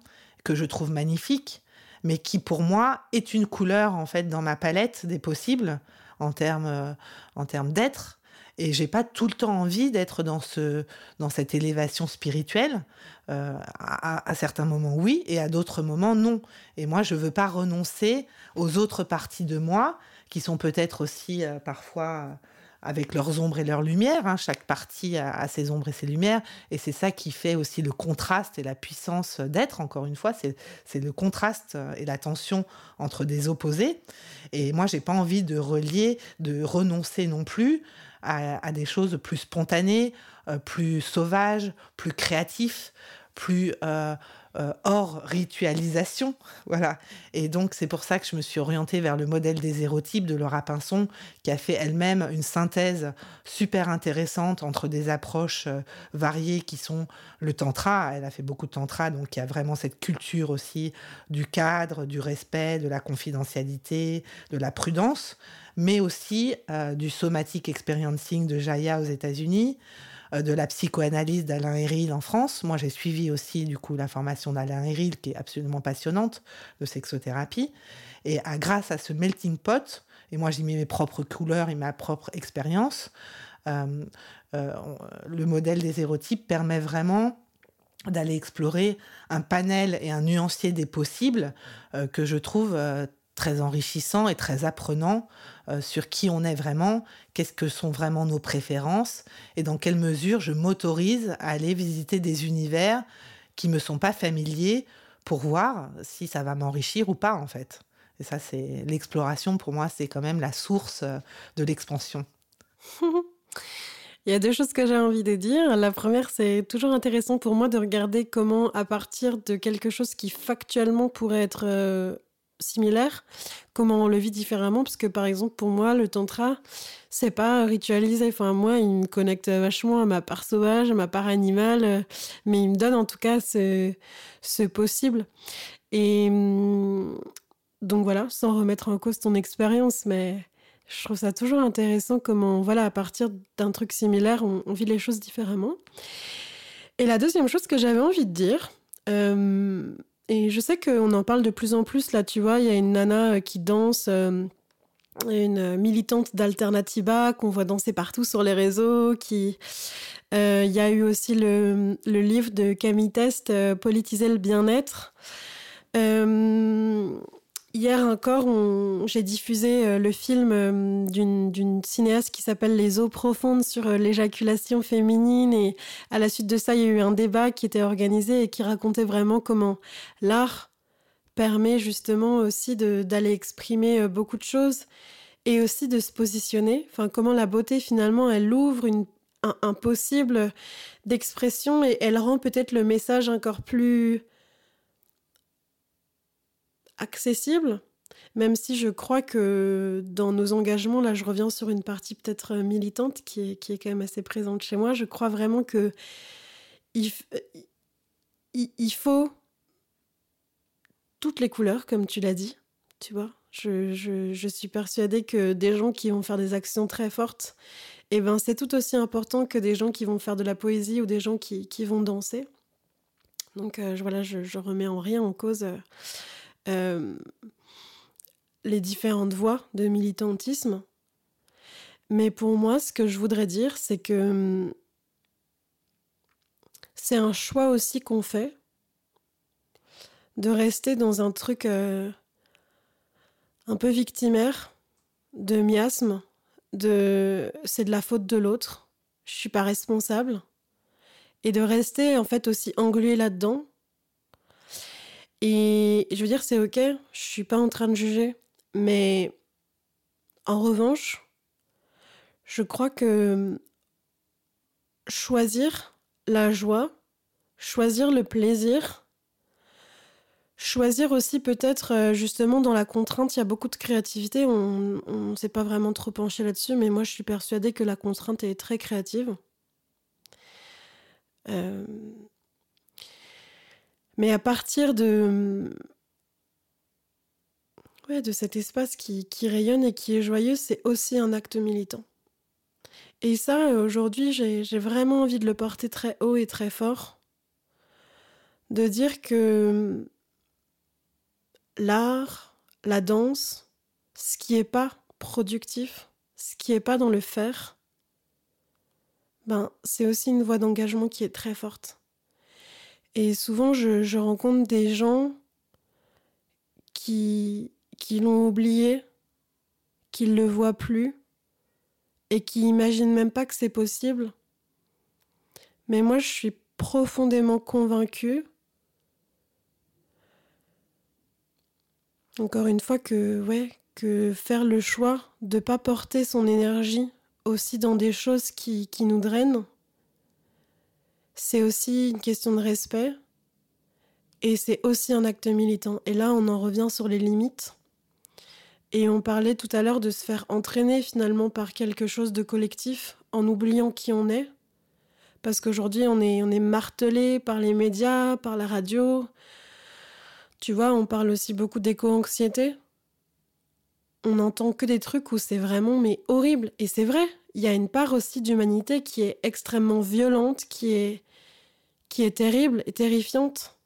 que je trouve magnifique, mais qui pour moi est une couleur en fait dans ma palette des possibles en termes euh, en termes d'être. Et j'ai pas tout le temps envie d'être dans ce dans cette élévation spirituelle. Euh, à, à, certains moments oui, et à d'autres moments non. Et moi je veux pas renoncer aux autres parties de moi qui sont peut-être aussi parfois avec leurs ombres et leurs lumières. Hein. Chaque partie a, ses ombres et ses lumières. Et c'est ça qui fait aussi le contraste et la puissance d'être, encore une fois. C'est le contraste et la tension entre des opposés. Et moi, j'ai pas envie de relier, de renoncer non plus à, des choses plus spontanées, euh, plus sauvages, plus créatifs, plus euh, euh, hors ritualisation. Voilà. Et donc, c'est pour ça que je me suis orientée vers le modèle des hérotypes de Laura Pinson, qui a fait elle-même une synthèse super intéressante entre des approches euh, variées qui sont le tantra. Elle a fait beaucoup de tantra, donc il y a vraiment cette culture aussi du cadre, du respect, de la confidentialité, de la prudence, mais aussi du somatic experiencing de Jaya aux États-Unis. Euh, de la psychoanalyse d'Alain Héril en France. Moi, j'ai suivi aussi du coup la formation d'Alain Héril, qui est absolument passionnante, de sexothérapie. Et grâce à ce melting pot, et moi j'ai mis mes propres couleurs et ma propre expérience, euh, euh, le modèle des hérotypes permet vraiment d'aller explorer un panel et un nuancier des possibles que je trouve très enrichissant et très apprenant euh, sur qui on est vraiment, qu'est-ce que sont vraiment nos préférences et dans quelle mesure je m'autorise à aller visiter des univers qui me sont pas familiers pour voir si ça va m'enrichir ou pas en fait. Et ça c'est l'exploration pour moi, c'est quand même la source euh, de l'expansion. Il y a deux choses que j'ai envie de dire. La première, c'est toujours intéressant pour moi de regarder comment, à partir de quelque chose qui factuellement pourrait être euh, similaire, comment on le vit différemment, parce que par exemple pour moi le tantra c'est pas ritualisé. Enfin moi il me connecte vachement à ma part sauvage, à ma part animale, mais il me donne en tout cas ce, ce possible. Et hum, donc voilà, sans remettre en cause ton expérience, mais je trouve ça toujours intéressant comment voilà à partir d'un truc similaire on, vit les choses différemment. Et la deuxième chose que j'avais envie de dire. Euh, et je sais qu'on en parle de plus en plus, là, tu vois, il y a une nana euh, qui danse, euh, une militante d'Alternativa qu'on voit danser partout sur les réseaux. Euh, il y a eu aussi le, le livre de Camille Test, Politiser le bien-être. Hier encore, j'ai diffusé euh, le film euh, d'une cinéaste qui s'appelle Les eaux profondes sur euh, l'éjaculation féminine. Et à la suite de ça, il y a eu un débat qui était organisé et qui racontait vraiment comment l'art permet justement aussi d'aller exprimer beaucoup de choses et aussi de se positionner. Enfin, comment la beauté finalement, elle ouvre une, un, un possible d'expression et elle rend peut-être le message encore plus accessible, même si je crois que dans nos engagements, là je reviens sur une partie peut-être militante qui est, qui est quand même assez présente chez moi, je crois vraiment que il, il, faut toutes les couleurs, comme tu l'as dit, tu vois. Je, je, suis persuadée que des gens qui vont faire des actions très fortes, eh ben, c'est tout aussi important que des gens qui vont faire de la poésie ou des gens qui, qui vont danser. Donc euh, voilà, je, je remets en rien en cause euh, euh, les différentes voies de militantisme. Mais pour moi, ce que je voudrais dire, c'est que hum, c'est un choix aussi qu'on fait de rester dans un truc euh, un peu victimaire, de miasme, de c'est de la faute de l'autre, je suis pas responsable, et de rester en fait aussi englué là-dedans et je veux dire, c'est ok, je suis pas en train de juger. Mais en revanche, je crois que choisir la joie, choisir le plaisir, choisir aussi peut-être euh, justement dans la contrainte, il y a beaucoup de créativité, on ne s'est pas vraiment trop penché là-dessus, mais moi je suis persuadée que la contrainte est très créative. Euh, mais à partir de, ouais, de cet espace qui, rayonne et qui est joyeux, c'est aussi un acte militant. Et ça, aujourd'hui, j'ai vraiment envie de le porter très haut et très fort. De dire que l'art, la danse, ce qui n'est pas productif, ce qui n'est pas dans le faire, ben, c'est aussi une voie d'engagement qui est très forte. Et souvent, je, rencontre des gens qui, l'ont oublié, qui ne le voient plus, et qui imaginent même pas que c'est possible. Mais moi, je suis profondément convaincue encore une fois que ouais que faire le choix de pas porter son énergie aussi dans des choses qui, qui nous drainent c'est aussi une question de respect. Et c'est aussi un acte militant. Et là on en revient sur les limites. Et on parlait tout à l'heure de se faire entraîner finalement par quelque chose de collectif en oubliant qui on est. Parce qu'aujourd'hui on est martelé par les médias par la radio. Tu vois, on parle aussi beaucoup d'éco-anxiété. On n'entend que des trucs où c'est vraiment mais horrible. Et c'est vrai, il y a une part aussi d'humanité qui est extrêmement violente, qui est, qui est terrible et terrifiante.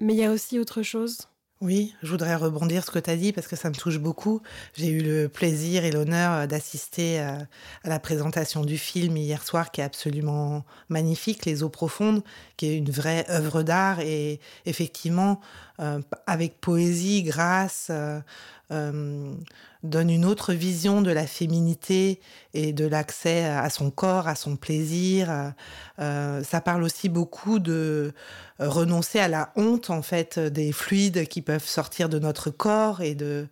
Mais il y a aussi autre chose. Oui, je voudrais rebondir ce que tu as dit parce que ça me touche beaucoup. J'ai eu le plaisir et l'honneur euh, d'assister à, euh, à la présentation du film hier soir qui est absolument magnifique, Les eaux profondes, qui est une vraie œuvre d'art et effectivement euh, avec poésie, grâce, euh, donne une autre vision de la féminité et de l'accès à son corps, à son plaisir. ça parle aussi beaucoup de renoncer à la honte en fait des fluides qui peuvent sortir de notre corps et de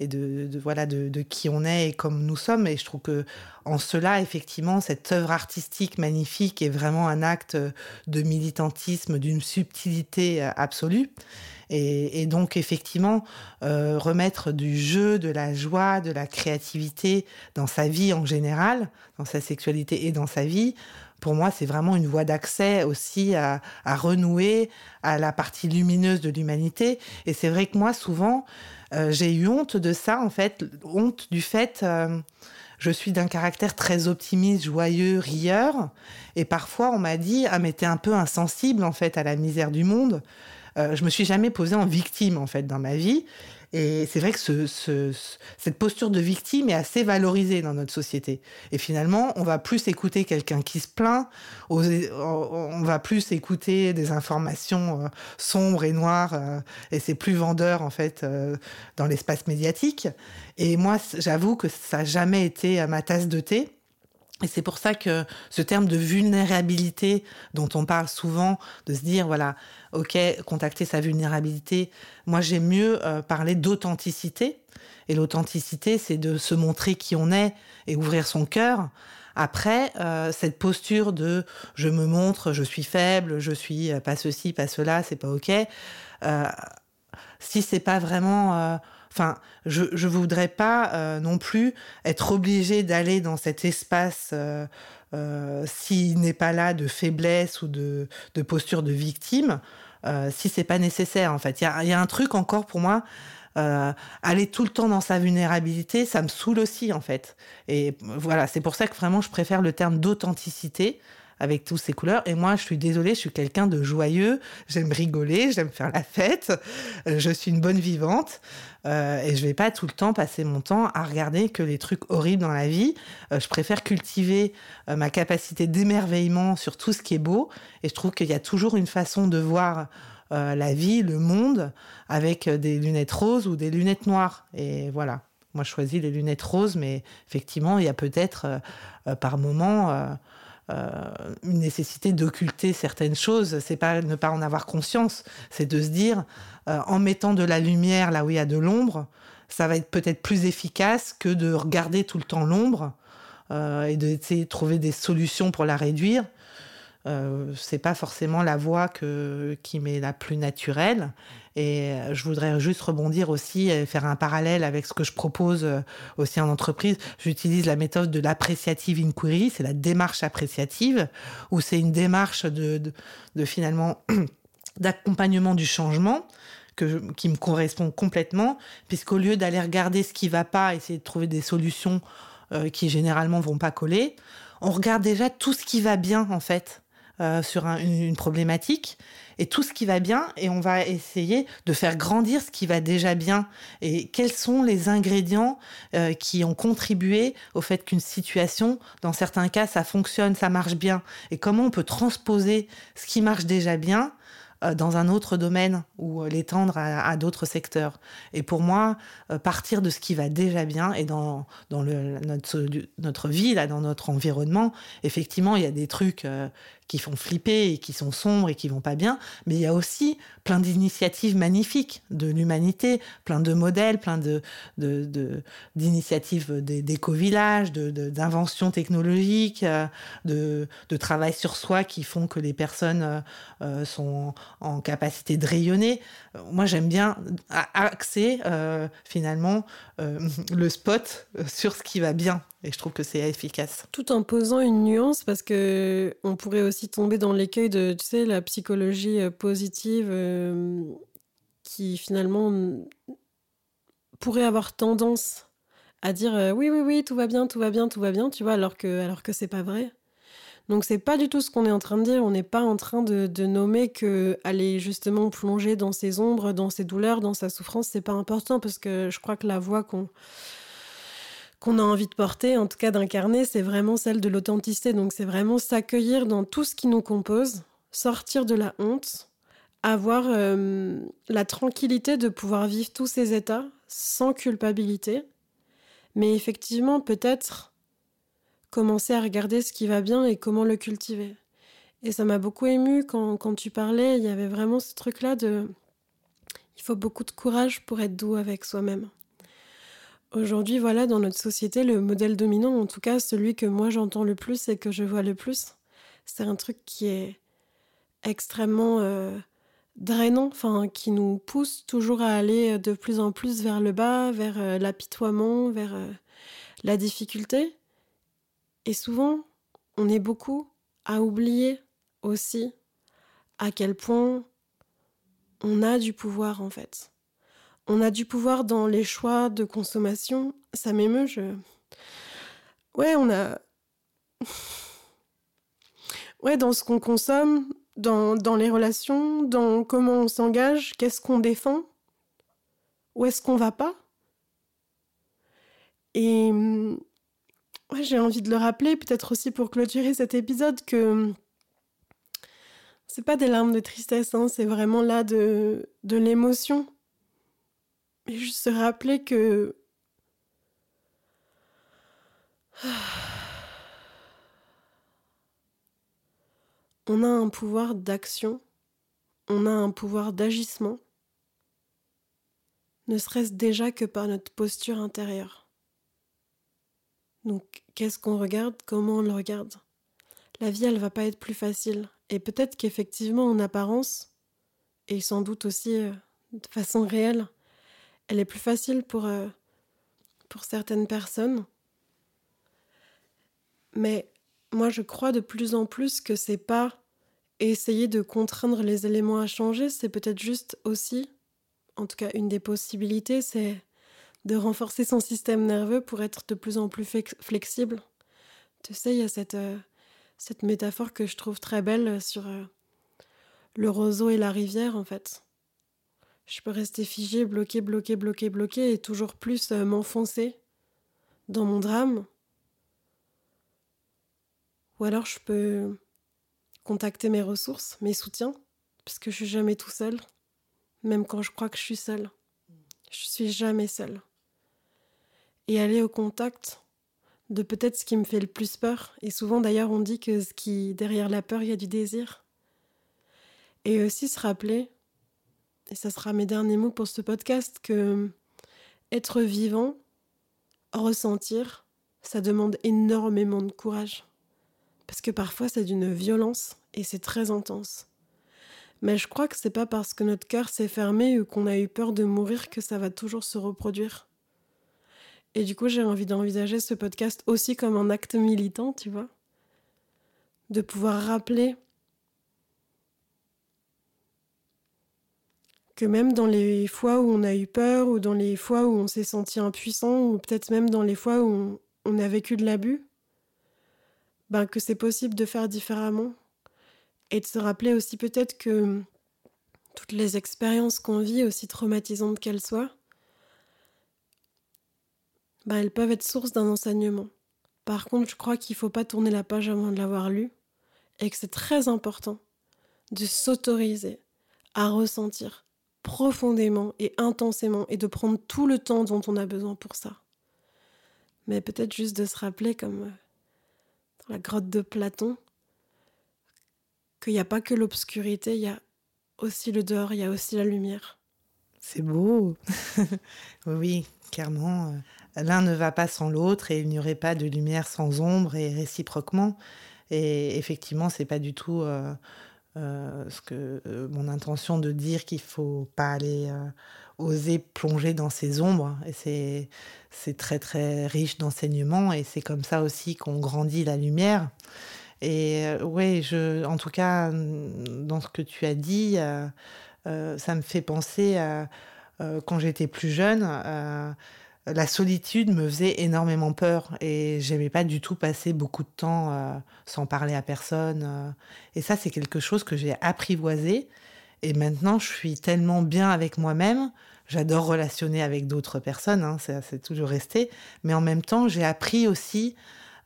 et de, voilà de, de, qui on est et comme nous sommes. Et je trouve que en cela effectivement cette œuvre artistique magnifique est vraiment un acte de militantisme d'une subtilité absolue. Et, donc effectivement, euh, remettre du jeu, de la joie, de la créativité dans sa vie en général, dans sa sexualité et dans sa vie, pour moi, c'est vraiment une voie d'accès aussi à, renouer à la partie lumineuse de l'humanité. Et c'est vrai que moi, souvent, euh, j'ai eu honte de ça, en fait, honte du fait... Euh, je suis d'un caractère très optimiste, joyeux, rieur. Et parfois, on m'a dit, ah, mais t'es un peu insensible, en fait, à la misère du monde. Euh, je me suis jamais posée en victime en fait dans ma vie. Et c'est vrai que ce, ce, cette posture de victime est assez valorisée dans notre société. Et finalement, on va plus écouter quelqu'un qui se plaint, on va plus écouter des informations euh, sombres et noires, euh, et c'est plus vendeur en fait dans l'espace médiatique. Et moi, j'avoue que ça n'a jamais été ma tasse de thé. Et c'est pour ça que ce terme de vulnérabilité dont on parle souvent, de se dire, voilà, ok, contacter sa vulnérabilité, moi j'aime mieux euh, parler d'authenticité. Et l'authenticité, c'est de se montrer qui on est et ouvrir son cœur. Après, euh, cette posture de je me montre, je suis faible, je suis euh, pas ceci, pas cela, c'est pas ok. Si c'est pas vraiment Enfin, je ne voudrais pas euh, non plus être obligé d'aller dans cet espace euh, euh, s'il n'est pas là de faiblesse ou de, posture de victime, si c'est pas nécessaire. En fait, il y a, y a, un truc encore pour moi. Aller tout le temps dans sa vulnérabilité, ça me saoule aussi en fait. Et voilà, c'est pour ça que vraiment je préfère le terme d'authenticité avec toutes ces couleurs. Et moi, je suis désolée, je suis quelqu'un de joyeux. J'aime rigoler, j'aime faire la fête. Euh, je suis une bonne vivante. Euh, et je vais pas tout le temps passer mon temps à regarder que les trucs horribles dans la vie. Euh, je préfère cultiver ma capacité d'émerveillement sur tout ce qui est beau. Et je trouve qu'il y a toujours une façon de voir la vie, le monde, avec des lunettes roses ou des lunettes noires. Et voilà. Moi, je choisis les lunettes roses, mais effectivement, il y a peut-être par moment une nécessité d'occulter certaines choses. C'est pas ne pas en avoir conscience, c'est de se dire euh, en mettant de la lumière là où il y a de l'ombre, ça va être peut-être plus efficace que de regarder tout le temps l'ombre euh, et d'essayer de trouver des solutions pour la réduire. Euh, c'est pas forcément la voie que, qui m'est la plus naturelle. Et euh, je voudrais juste rebondir aussi et faire un parallèle avec ce que je propose euh, aussi en entreprise. J'utilise la méthode de l'appréciative inquiry, c'est la démarche appréciative, où c'est une démarche de, de, finalement d'accompagnement du changement. Que qui me correspond complètement, puisqu'au lieu d'aller regarder ce qui va pas, essayer de trouver des solutions euh, qui généralement vont pas coller, on regarde déjà tout ce qui va bien en fait euh, sur une, problématique. Et tout ce qui va bien et on va essayer de faire grandir ce qui va déjà bien. Et quels sont les ingrédients euh, qui ont contribué au fait qu'une situation dans certains cas ça fonctionne ça marche bien. Et comment on peut transposer ce qui marche déjà bien euh, dans un autre domaine ou l'étendre à, d'autres secteurs. Et pour moi, partir de ce qui va déjà bien et dans, dans notre, notre vie, là, dans notre environnement, effectivement, il y a des trucs qui font flipper et qui sont sombres et qui vont pas bien, mais il y a aussi plein d'initiatives magnifiques de l'humanité, plein de modèles, plein de, d'initiatives d'éco-villages, d'inventions technologiques, de, de travail sur soi qui font que les personnes sont en capacité de rayonner. Moi, j'aime bien axer euh, finalement euh, le spot sur ce qui va bien. Et je trouve que c'est efficace. Tout en posant une nuance, parce que on pourrait aussi tomber dans l'écueil de, tu sais, la psychologie euh, positive qui finalement pourrait avoir tendance à dire oui, oui, oui, tout va bien, tout va bien, tout va bien, tu vois, alors que, alors que c'est pas vrai. Donc c'est pas du tout ce qu'on est en train de dire. On n'est pas en train de, nommer que aller justement plonger dans ses ombres, dans ses douleurs, dans sa souffrance, c'est pas important parce que je crois que la voix qu'on qu'on a envie de porter, en tout cas d'incarner, c'est vraiment celle de l'authenticité. Donc c'est vraiment s'accueillir dans tout ce qui nous compose, sortir de la honte, avoir euh, la tranquillité de pouvoir vivre tous ces états sans culpabilité. Mais effectivement, peut-être commencer à regarder ce qui va bien et comment le cultiver. Et ça m'a beaucoup ému quand, quand, tu parlais, il y avait vraiment ce truc-là de... Il faut beaucoup de courage pour être doux avec soi-même. Aujourd'hui, voilà, dans notre société, le modèle dominant, en tout cas celui que moi j'entends le plus et que je vois le plus, c'est un truc qui est extrêmement euh, drainant, enfin, qui nous pousse toujours à aller de plus en plus vers le bas, vers euh, l'apitoiement, vers euh, la difficulté. Et souvent, on est beaucoup à oublier aussi à quel point on a du pouvoir en fait. On a du pouvoir dans les choix de consommation. Ça m'émeut. Ouais, on a... Ouais, dans ce qu'on consomme, dans, dans les relations, dans comment on s'engage, qu'est-ce qu'on défend, où est-ce qu'on va pas. Et j'ai envie de le rappeler, peut-être aussi pour clôturer cet épisode, que c'est pas des larmes de tristesse, hein, c'est vraiment là de l'émotion. Et juste se rappeler que. On a un pouvoir d'action, on a un pouvoir d'agissement, ne serait-ce déjà que par notre posture intérieure. Donc, qu'est-ce qu'on regarde Comment on le regarde? La vie, elle va pas être plus facile. Et peut-être qu'effectivement, en apparence, et sans doute aussi euh, de façon réelle, elle est plus facile pour, euh, pour certaines personnes. Mais moi, je crois de plus en plus que c'est pas essayer de contraindre les éléments à changer, c'est peut-être juste aussi, en tout cas, une des possibilités, c'est de renforcer son système nerveux pour être de plus en plus flexible. Tu sais, il y a cette, euh, cette métaphore que je trouve très belle sur euh, le roseau et la rivière, en fait. Je peux rester figé, bloqué, bloqué, bloqué, bloqué, et toujours plus euh, m'enfoncer dans mon drame. Ou alors je peux contacter mes ressources, mes soutiens, parce que je suis jamais tout seul, même quand je crois que je suis seul. Je suis jamais seule et aller au contact de peut-être ce qui me fait le plus peur. Et souvent d'ailleurs on dit que derrière la peur il y a du désir. Et aussi se rappeler, et ça sera mes derniers mots pour ce podcast, que être vivant, ressentir, ça demande énormément de courage. Parce que parfois c'est d'une violence et c'est très intense. Mais je crois que c'est pas parce que notre cœur s'est fermé ou qu'on a eu peur de mourir que ça va toujours se reproduire. Et du coup, j'ai envie d'envisager ce podcast aussi comme un acte militant, tu vois. De pouvoir rappeler que même dans les fois où on a eu peur, ou dans les fois où on s'est senti impuissant, ou peut-être même dans les fois où on, a vécu de l'abus, ben que c'est possible de faire différemment. Et de se rappeler aussi peut-être que toutes les expériences qu'on vit, aussi traumatisantes qu'elles soient, ben elles peuvent être source d'un enseignement. Par contre, je crois qu'il ne faut pas tourner la page avant de l'avoir lu, et que c'est très important de s'autoriser à ressentir profondément et intensément et de prendre tout le temps dont on a besoin pour ça. Mais peut-être juste de se rappeler, comme euh, dans la grotte de Platon, qu'il n'y a pas que l'obscurité, il y a aussi le dehors, il y a aussi la lumière. C'est beau. oui, clairement. Euh, l'un ne va pas sans l'autre et il n'y aurait pas de lumière sans ombre et réciproquement. Et effectivement, c'est pas du tout euh, euh, ce que euh, mon intention de dire qu'il faut pas aller euh, oser plonger dans ces ombres et c'est c'est très très riche d'enseignements et c'est comme ça aussi qu'on grandit la lumière. Et ouais je en tout cas dans ce que tu as dit ça me fait penser à quand j'étais plus jeune la solitude me faisait énormément peur et j'aimais pas du tout passer beaucoup de temps euh, sans parler à personne. Euh. Et ça, c'est quelque chose que j'ai apprivoisé. Et maintenant, je suis tellement bien avec moi-même. J'adore relationner avec d'autres personnes, hein, c'est toujours resté. Mais en même temps, j'ai appris aussi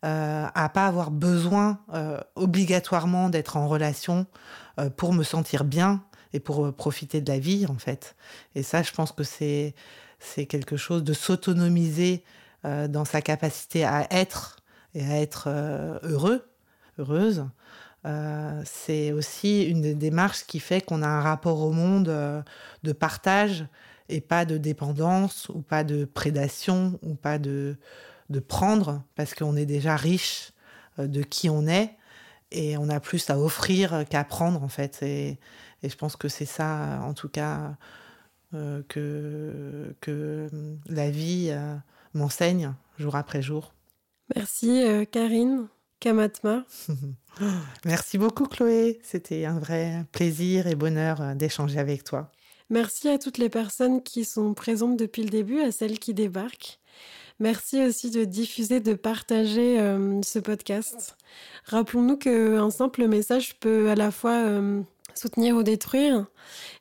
euh, à pas avoir besoin euh, obligatoirement d'être en relation pour me sentir bien et pour profiter de la vie, en fait. Et ça, je pense que c'est c'est quelque chose de s'autonomiser euh, dans sa capacité à être et à être euh, heureux, heureuse. Euh, c'est aussi une des démarches qui fait qu'on a un rapport au monde de partage et pas de dépendance ou pas de prédation ou pas de, de prendre parce qu'on est déjà riche de qui on est et on a plus à offrir qu'à prendre en fait. Et, et je pense que c'est ça, en tout cas, euh, que, que la vie euh, m'enseigne jour après jour. Merci euh, Karine Kamatma. Merci beaucoup Chloé, c'était un vrai plaisir et bonheur d'échanger avec toi. Merci à toutes les personnes qui sont présentes depuis le début, à celles qui débarquent. Merci aussi de diffuser, de partager ce podcast. Rappelons-nous qu'un simple message peut à la fois soutenir ou détruire.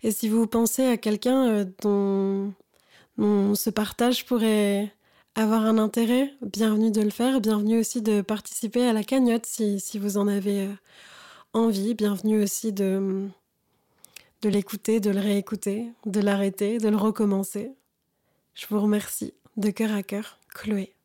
Et si vous pensez à quelqu'un euh, dont, ce partage pourrait avoir un intérêt, bienvenue de le faire. Bienvenue aussi de participer à la cagnotte si, si vous en avez euh, envie. Bienvenue aussi de, de l'écouter, de le réécouter, de l'arrêter, de le recommencer. Je vous remercie de cœur à cœur, Chloé.